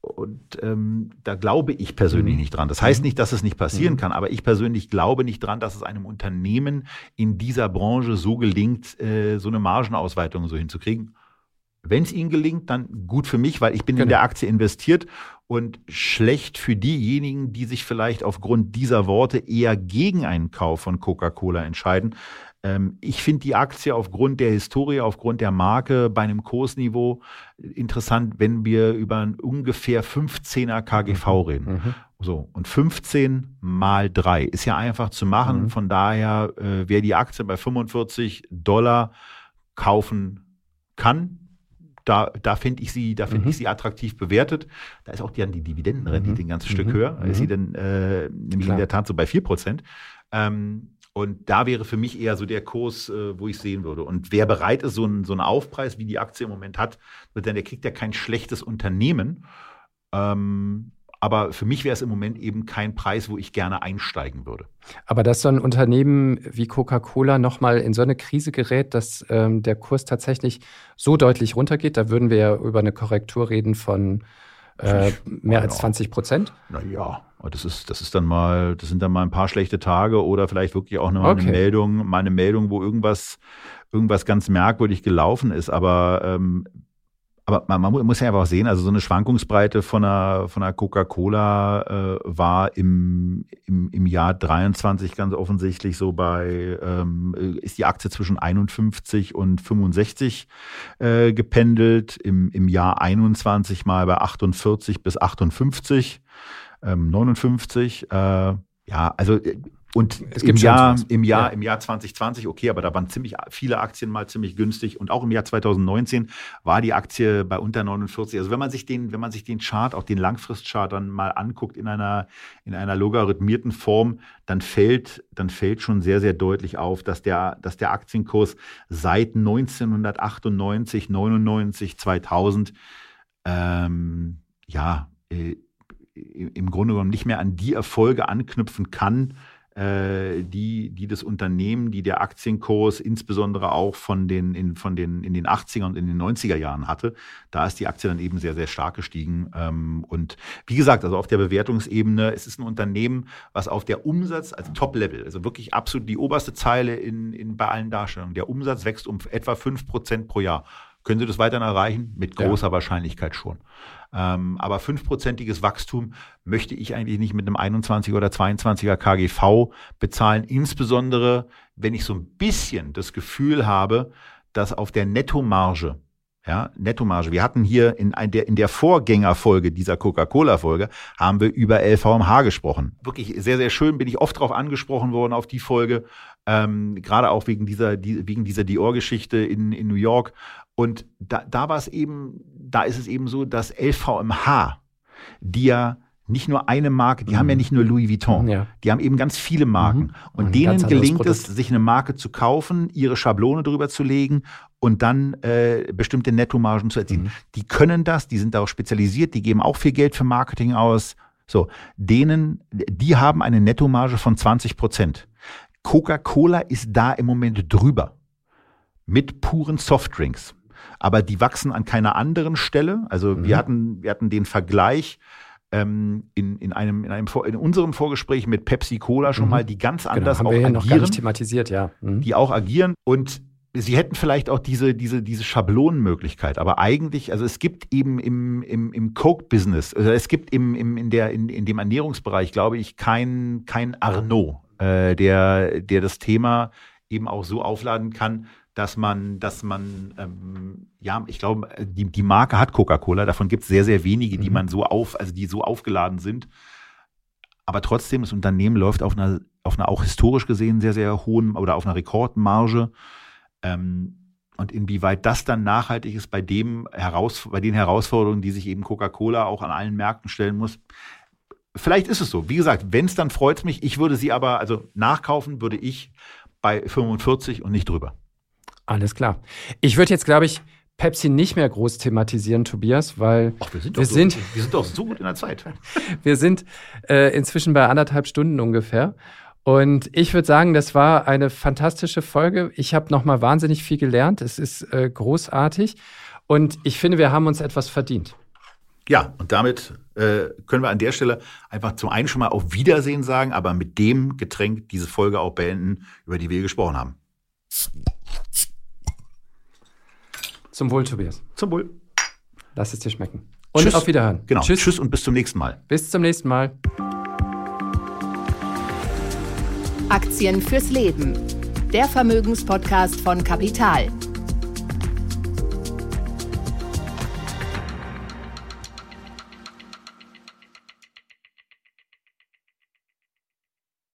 B: Und ähm, da glaube ich persönlich mhm. nicht dran. Das heißt nicht, dass es nicht passieren mhm. kann, aber ich persönlich glaube nicht dran, dass es einem Unternehmen in dieser Branche so gelingt, äh, so eine Margenausweitung so hinzukriegen. Wenn es ihnen gelingt, dann gut für mich, weil ich bin genau. in der Aktie investiert und schlecht für diejenigen, die sich vielleicht aufgrund dieser Worte eher gegen einen Kauf von Coca-Cola entscheiden. Ähm, ich finde die Aktie aufgrund der Historie, aufgrund der Marke bei einem Kursniveau interessant, wenn wir über ein ungefähr 15er KGV mhm. reden. Mhm. So, und 15 mal 3 ist ja einfach zu machen. Mhm. Von daher, äh, wer die Aktie bei 45 Dollar kaufen kann, da, da finde ich sie, da finde mhm. ich sie attraktiv bewertet. Da ist auch die, die Dividendenrendite mhm. ein ganzes Stück mhm. höher. Da ist sie mhm. dann äh, nämlich Klar. in der Tat so bei 4%. Ähm, und da wäre für mich eher so der Kurs, äh, wo ich sehen würde. Und wer bereit ist, so einen, so einen Aufpreis, wie die Aktie im Moment hat, denn der kriegt ja kein schlechtes Unternehmen. Ähm, aber für mich wäre es im Moment eben kein Preis, wo ich gerne einsteigen würde.
A: Aber dass so ein Unternehmen wie Coca-Cola nochmal in so eine Krise gerät, dass ähm, der Kurs tatsächlich so deutlich runtergeht, da würden wir ja über eine Korrektur reden von äh, mehr als 20 Prozent?
B: Naja, das ist, das ist dann mal, das sind dann mal ein paar schlechte Tage oder vielleicht wirklich auch noch okay. eine Meldung, mal eine Meldung, wo irgendwas, irgendwas ganz merkwürdig gelaufen ist. Aber ähm, aber man, man, muss ja einfach sehen, also so eine Schwankungsbreite von einer, von einer Coca-Cola äh, war im, im, im Jahr 23 ganz offensichtlich so bei, ähm, ist die Aktie zwischen 51 und 65 äh, gependelt, im, im Jahr 21 mal bei 48 bis 58, ähm, 59. Äh, ja, also äh, und im Jahr, im Jahr, ja. im Jahr 2020, okay, aber da waren ziemlich viele Aktien mal ziemlich günstig. Und auch im Jahr 2019 war die Aktie bei unter 49. Also wenn man sich den, wenn man sich den Chart, auch den Langfristchart dann mal anguckt in einer, in einer logarithmierten Form, dann fällt, dann fällt schon sehr, sehr deutlich auf, dass der, dass der Aktienkurs seit 1998, 99, 2000, ähm, ja, äh, im Grunde genommen nicht mehr an die Erfolge anknüpfen kann, äh, die, die das Unternehmen, die der Aktienkurs insbesondere auch von den, in, von den, in den 80er und in den 90er Jahren hatte. Da ist die Aktie dann eben sehr, sehr stark gestiegen. Ähm, und wie gesagt, also auf der Bewertungsebene, es ist ein Unternehmen, was auf der Umsatz, also Top-Level, also wirklich absolut die oberste Zeile in, in, bei allen Darstellungen, der Umsatz wächst um etwa 5% pro Jahr. Können Sie das weiterhin erreichen? Mit großer ja. Wahrscheinlichkeit schon. Ähm, aber fünfprozentiges Wachstum möchte ich eigentlich nicht mit einem 21 oder 22er KGV bezahlen, insbesondere wenn ich so ein bisschen das Gefühl habe, dass auf der Nettomarge ja, Nettomarge. Wir hatten hier in, der, in der Vorgängerfolge dieser Coca-Cola-Folge haben wir über LVMH gesprochen. Wirklich sehr, sehr schön. Bin ich oft darauf angesprochen worden, auf die Folge. Ähm, gerade auch wegen dieser, die, dieser Dior-Geschichte in, in New York. Und da, da war es eben, da ist es eben so, dass LVMH, die ja nicht nur eine Marke, die mhm. haben ja nicht nur Louis Vuitton, ja. die haben eben ganz viele Marken. Mhm. Und Ein denen gelingt Produkt. es, sich eine Marke zu kaufen, ihre Schablone drüber zu legen und dann äh, bestimmte Nettomargen zu erzielen. Mhm. Die können das, die sind darauf spezialisiert, die geben auch viel Geld für Marketing aus. So, denen, die haben eine Nettomarge von 20 Prozent. Coca-Cola ist da im Moment drüber. Mit puren Softdrinks aber die wachsen an keiner anderen Stelle. Also mhm. wir hatten, wir hatten den Vergleich ähm, in, in einem, in einem in unserem Vorgespräch mit Pepsi Cola schon mhm. mal, die ganz genau, anders
A: genau, haben auch wir agieren, noch gar nicht thematisiert, ja.
B: Mhm. Die auch agieren und Sie hätten vielleicht auch diese, diese, diese Schablonenmöglichkeit, aber eigentlich, also es gibt eben im, im, im Coke-Business, also es gibt im, im, in, der, in, in dem Ernährungsbereich, glaube ich, kein, kein Arnaud, äh, der, der das Thema eben auch so aufladen kann, dass man, dass man, ähm, ja, ich glaube, die, die Marke hat Coca-Cola, davon gibt es sehr, sehr wenige, die mhm. man so auf, also die so aufgeladen sind. Aber trotzdem, das Unternehmen läuft auf einer, auf einer auch historisch gesehen sehr, sehr hohen oder auf einer Rekordmarge. Ähm, und inwieweit das dann nachhaltig ist bei dem heraus, bei den Herausforderungen, die sich eben Coca-Cola auch an allen Märkten stellen muss. Vielleicht ist es so. Wie gesagt, wenn es dann freut es mich. Ich würde sie aber, also nachkaufen würde ich bei 45 und nicht drüber.
A: Alles klar. Ich würde jetzt, glaube ich, Pepsi nicht mehr groß thematisieren, Tobias, weil
B: Ach, wir, sind wir, so, sind, wir sind doch so gut in der Zeit. <laughs>
A: wir sind äh, inzwischen bei anderthalb Stunden ungefähr. Und ich würde sagen, das war eine fantastische Folge. Ich habe nochmal wahnsinnig viel gelernt. Es ist äh, großartig. Und ich finde, wir haben uns etwas verdient.
B: Ja, und damit äh, können wir an der Stelle einfach zum einen schon mal auf Wiedersehen sagen, aber mit dem Getränk diese Folge auch beenden, über die wir gesprochen haben.
A: Zum Wohl, Tobias.
B: Zum Wohl.
A: Lass es dir schmecken. Und
B: Tschüss.
A: auf Wiederhören.
B: Genau.
A: Tschüss.
B: Tschüss und bis zum nächsten Mal.
A: Bis zum nächsten Mal.
C: Aktien fürs Leben. Der Vermögenspodcast von Kapital